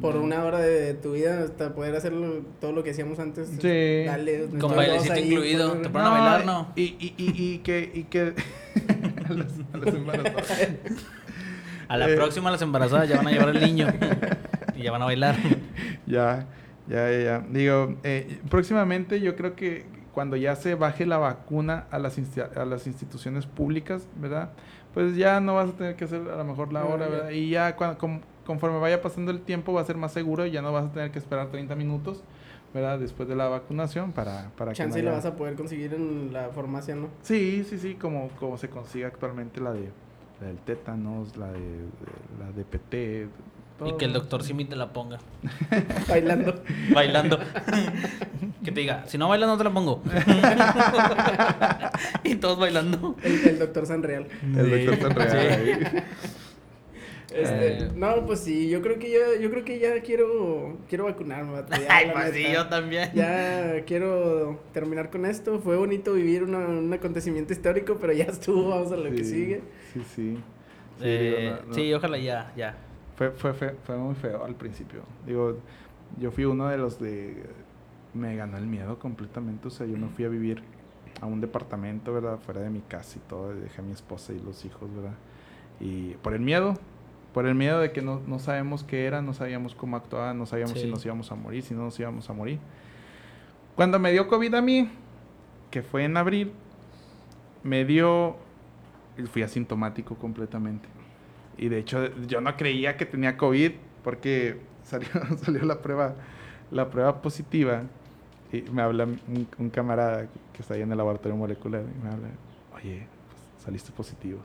Por una hora de tu vida hasta poder hacer lo- todo lo que hacíamos antes. Sí. Dale. Con bailecito incluido. Te ponen a bailar, ¿no? Y, y, y, y que. Y que (laughs) a las- a. A la Eh. próxima, las embarazadas ya van a llevar al niño. (laughs) y ya van a bailar. Ya, ya, ya, ya. Digo, eh, próximamente yo creo que cuando ya se baje la vacuna a las, a las instituciones públicas, ¿verdad? Pues ya no vas a tener que hacer a lo mejor la hora. ¿verdad? Y ya cuan- com- conforme vaya pasando el tiempo va a ser más seguro y ya no vas a tener que esperar 30 minutos, ¿verdad? Después de la vacunación para, para que no Chance la haya- vas a poder conseguir en la farmacia, ¿no? Sí, sí, sí, como, como se consigue actualmente la de la del tétanos, la de, de- la de PT. Y que el doctor Simi te la ponga. (laughs) Bailando. Bailando. (laughs) que te diga, si no bailas no te la pongo. (laughs) y todos bailando. El, el doctor Sanreal. El doctor tan real Sí. Este, Eh. no, pues sí, yo creo que ya, yo creo que ya quiero, quiero vacunarme, ya, Ay, pues sí, yo también. Ya quiero terminar con esto. Fue bonito vivir una- un acontecimiento histórico, pero ya estuvo, vamos a lo que sigue. Sí, sí. Sí, Eh, digo, no- no- Sí, ojalá ya, ya. Fue, fue, fe- fue muy feo al principio. Digo, yo fui uno de los de... Me ganó el miedo completamente. O sea, yo me fui a vivir a un departamento, ¿verdad? Fuera de mi casa y todo. Dejé a mi esposa y los hijos, ¿verdad? Y por el miedo. Por el miedo de que no, no sabemos qué era, no sabíamos cómo actuaba, no sabíamos Sí. si nos íbamos a morir, si no nos íbamos a morir. Cuando me dio COVID a mí, que fue en abril, me dio... Fui asintomático completamente. Y de hecho, yo no creía que tenía COVID porque salió, (laughs) salió la prueba la prueba positiva. Y me habla un, un camarada que está ahí en el laboratorio molecular. Y me habla, oye, pues, saliste positivo.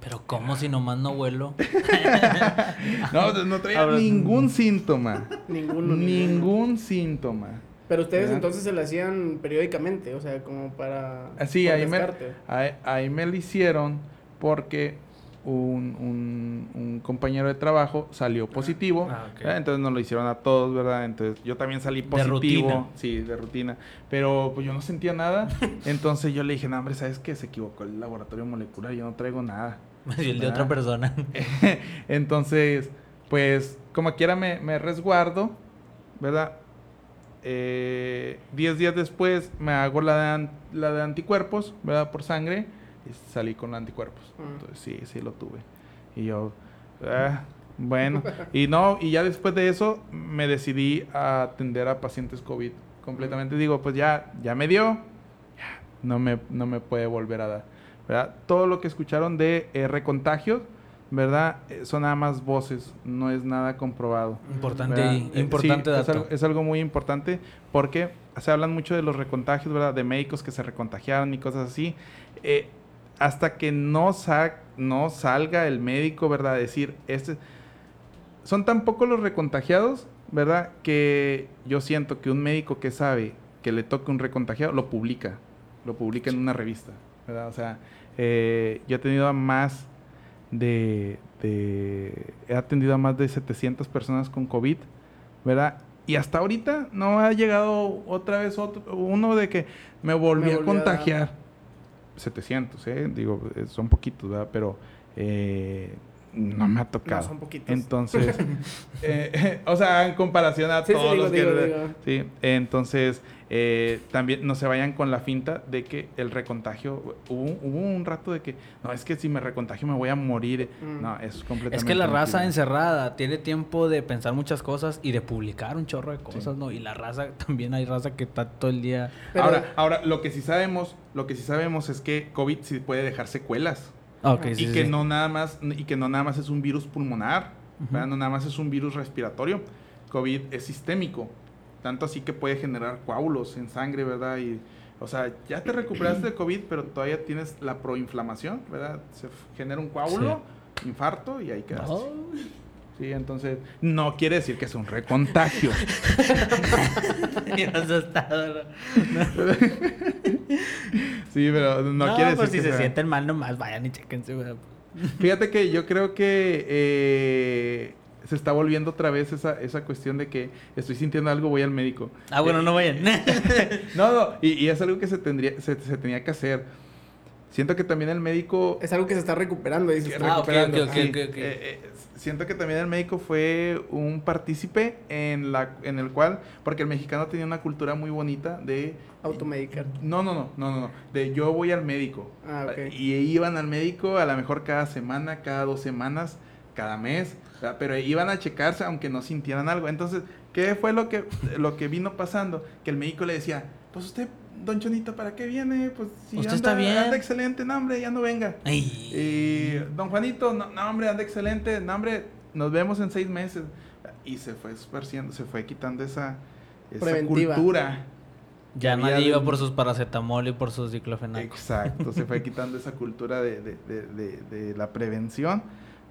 Pero ¿cómo si nomás no vuelo? (laughs) No, no traía Ahora- ningún síntoma. Ninguno. ningún síntoma. Pero ustedes ¿Verdad? entonces se lo hacían periódicamente, o sea, como para. Así, por ahí me, ahí, ahí me lo hicieron porque un, un- un compañero de trabajo salió positivo. Ah, ok. ¿verdad? Entonces nos lo hicieron a todos, ¿verdad? Entonces yo también salí De positivo. rutina. Sí, de rutina. Pero pues yo no sentía nada. (laughs) Entonces yo le dije, no, hombre, ¿sabes qué? Se equivocó el laboratorio molecular, yo no traigo nada. (laughs) Dio el de Ah. otra persona. (laughs) Entonces, pues, como quiera me, me resguardo, ¿verdad? Eh, diez días después me hago la de, la de anticuerpos, ¿verdad? Por sangre, y salí con anticuerpos. Ah. Entonces, sí, sí lo tuve. Y yo, ah, bueno, y no, y ya después de eso me decidí a atender a pacientes COVID completamente. Digo, pues ya, ya me dio, ya, no me, no me puede volver a dar. ¿verdad? Todo lo que escucharon de eh, recontagios, ¿verdad? Eh, son nada más voces, no es nada comprobado. Importante, Eh, importante sí, es dato. algo, es algo muy importante porque se hablan mucho de los recontagios, ¿verdad? De médicos que se recontagiaron y cosas así. Hasta que no, sa- no salga el médico, ¿verdad? A decir, este, son tan pocos los recontagiados, ¿verdad? Que yo siento que un médico que sabe que le toque un recontagiado, lo publica. Lo publica en una revista, ¿verdad? O sea, eh, yo he tenido a más de, de... He atendido a más de 700 personas con COVID, ¿verdad? Y hasta ahorita no ha llegado otra vez otro, uno de que me volví, a contagiar. 700, ¿eh? Digo, eh, son poquitos, ¿verdad? Pero eh, no me ha tocado. No, son poquitos. Entonces, (laughs) eh, o sea, en comparación a Sí, sí, todos digo, los que... digo, digo. Sí, entonces, eh, también no se vayan con la finta de que el recontagio... Hubo, hubo un rato de que, no, es que si me recontagio me voy a morir. Mm. No, es completamente Es que la raza encerrada tiene tiempo de pensar muchas cosas y de publicar un chorro de cosas, ¿no? Y la raza, (laughs) también hay raza que está todo el día... Pero- ahora, ahora, lo que sí sabemos, lo que sí sabemos es que COVID sí puede dejar secuelas. Ah, y sí, que sí. no nada más y que no nada más es un virus pulmonar. ¿verdad? no nada más es un virus respiratorio covid es sistémico tanto así que puede generar coágulos en sangre verdad y o sea ya te recuperaste de covid pero todavía tienes la proinflamación verdad se genera un coágulo infarto y ahí quedaste Oh. Sí entonces no quiere decir que es un recontagio Bien asustado, ¿no? sí pero no, No, quiere decir pues si que se sea- sienten mal nomás, vayan y chequense, güey. Fíjate que yo creo que eh, se está volviendo otra vez esa, esa cuestión de que estoy sintiendo algo, voy al médico. Ah, bueno, Eh, no vayan. (laughs) No, no, y, y es algo que se, tendría, se, se tenía que hacer. Siento que también el médico... Es algo que se está recuperando, tú. Ah, ok, recuperando, ok, ok, sí. ok, ok. Eh, eh, siento que también el médico fue un partícipe en, la, en el cual... Porque el mexicano tenía una cultura muy bonita de... Automedicar. No, no, no, no, no, no. De yo voy al médico. Ah, ok. Y iban al médico a lo mejor cada semana, cada dos semanas, cada mes. ¿verdad? Pero iban a checarse aunque no sintieran algo. Entonces, ¿qué fue lo que, lo que vino pasando? Que el médico le decía, pues usted, don Chonito, ¿para qué viene? Pues si Usted anda, está bien. anda excelente, no, hombre, ya no venga. Ay. Y don Juanito, no, no, hombre, anda excelente, no, hombre, nos vemos en seis meses. Y se fue esparciendo, se fue quitando esa, cultura. Ya nadie iba de- por sus paracetamol y por sus diclofenac. Exacto, se fue (laughs) quitando esa cultura de, de- de- de- de la prevención,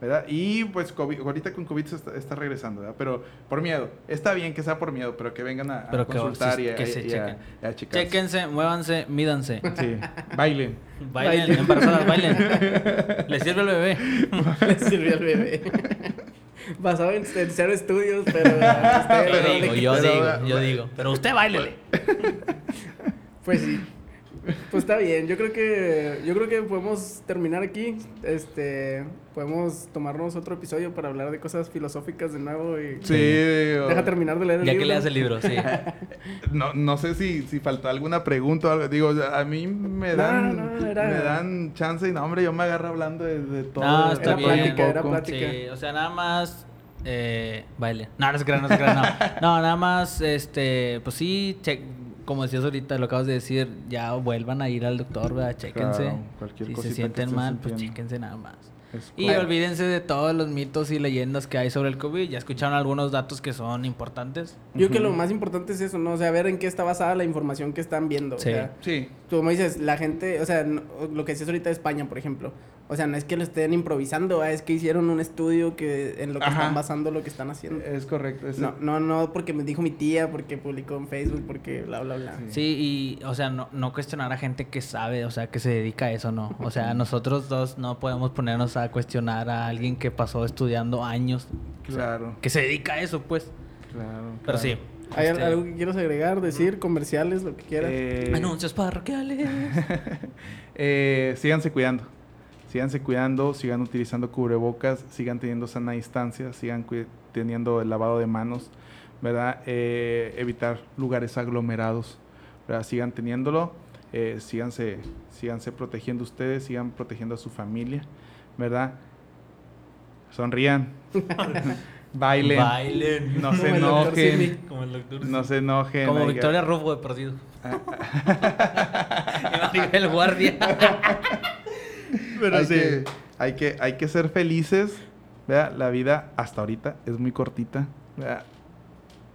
¿verdad? Y pues COVID- ahorita con COVID se está, está regresando, ¿verdad? Pero por miedo, está bien que sea por miedo, pero que vengan a, a que- consultar y, a, que se y a- chequen. y a checarse. Chéquense, muévanse, mídanse. Sí, bailen. (laughs) Bailen, Bailen. embarazadas, bailen. (laughs) ¿Le sirve el bebé? (laughs) Le sirvió al bebé. Basado en, en cero estudios, pero. Yo usted- digo, yo Pero- digo, yo digo. Pero usted bailele. Pues sí. Pues está bien, yo creo que yo creo que podemos terminar aquí. Este, podemos tomarnos otro episodio para hablar de cosas filosóficas de nuevo y Sí, digo, deja terminar de leer el Ya que libro. leas el libro, sí. (laughs) no, no sé si, si faltó alguna pregunta o algo. Digo, a mí me No, dan, no, era- me dan chance y no, hombre, yo me agarro hablando de, de todo. No, está Era bien. plática, era plática. Sí, o sea, nada más eh, baile. No, no se crean, no se crean, no. (laughs) No, nada más, este, pues sí, che- como decías ahorita, lo acabas de decir, ya vuelvan a ir al doctor, ¿verdad? Chéquense. Claro, cualquier si se sienten mal, pues chéquense nada más. Es Y olvídense de todos los mitos y leyendas que hay sobre el COVID. Ya escucharon algunos datos que son importantes. Yo creo que lo más importante es eso, ¿no? O sea, ver en qué está basada la información que están viendo. Sí. O sea, Sí, tú como dices, la gente, o sea, no- lo que decías ahorita de España, por ejemplo. O sea, no es que lo estén improvisando, ah, es que hicieron un estudio que en lo que Ajá. están basando lo que están haciendo. es correcto. es- No, no, no porque me dijo mi tía, porque publicó en Facebook, porque bla, bla, bla. Sí. Sí, y, o sea, no, no cuestionar a gente que sabe, o sea, que se dedica a eso, ¿no? O sea, nosotros dos no podemos ponernos a cuestionar a alguien que pasó estudiando años, Claro, que se dedica a eso, pues. claro. Pero claro. sí. ¿Hay este, algo que quieras agregar, decir, comerciales, lo que quieras? Eh, Anuncios parroquiales. (laughs) eh, síganse cuidando. Síganse cuidando, sigan utilizando cubrebocas, sigan teniendo sana distancia, sigan teniendo el lavado de manos, ¿verdad? Eh, evitar lugares aglomerados, ¿verdad? Sigan teniéndolo, eh, síganse, síganse protegiendo ustedes, sigan protegiendo a su familia, ¿verdad? Sonrían, (laughs) bailen, Bailen. no se Como el doctor enojen, Simi. Como el doctor. no se enojen. Como Victoria Rufo de perdido. (laughs) (laughs) el guardia. (laughs) Pero hay, que, hay, que, hay que ser felices. ¿verdad? La vida hasta ahorita es muy cortita. ¿verdad?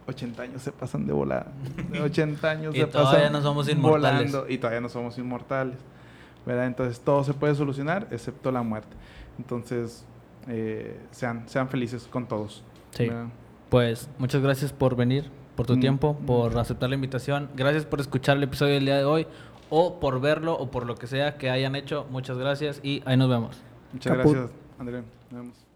80 años se pasan de volada. (laughs) 80 años Y se todavía pasan no somos inmortales. volando, y todavía no somos inmortales. ¿verdad? Entonces todo se puede solucionar excepto la muerte. Entonces eh, sean, sean felices con todos. Sí. ¿verdad? Pues muchas gracias por venir, por tu Mm. tiempo, por aceptar la invitación. Gracias por escuchar el episodio del día de hoy o por verlo o por lo que sea que hayan hecho. Muchas gracias y ahí nos vemos. Muchas Caput. gracias, André. Nos vemos.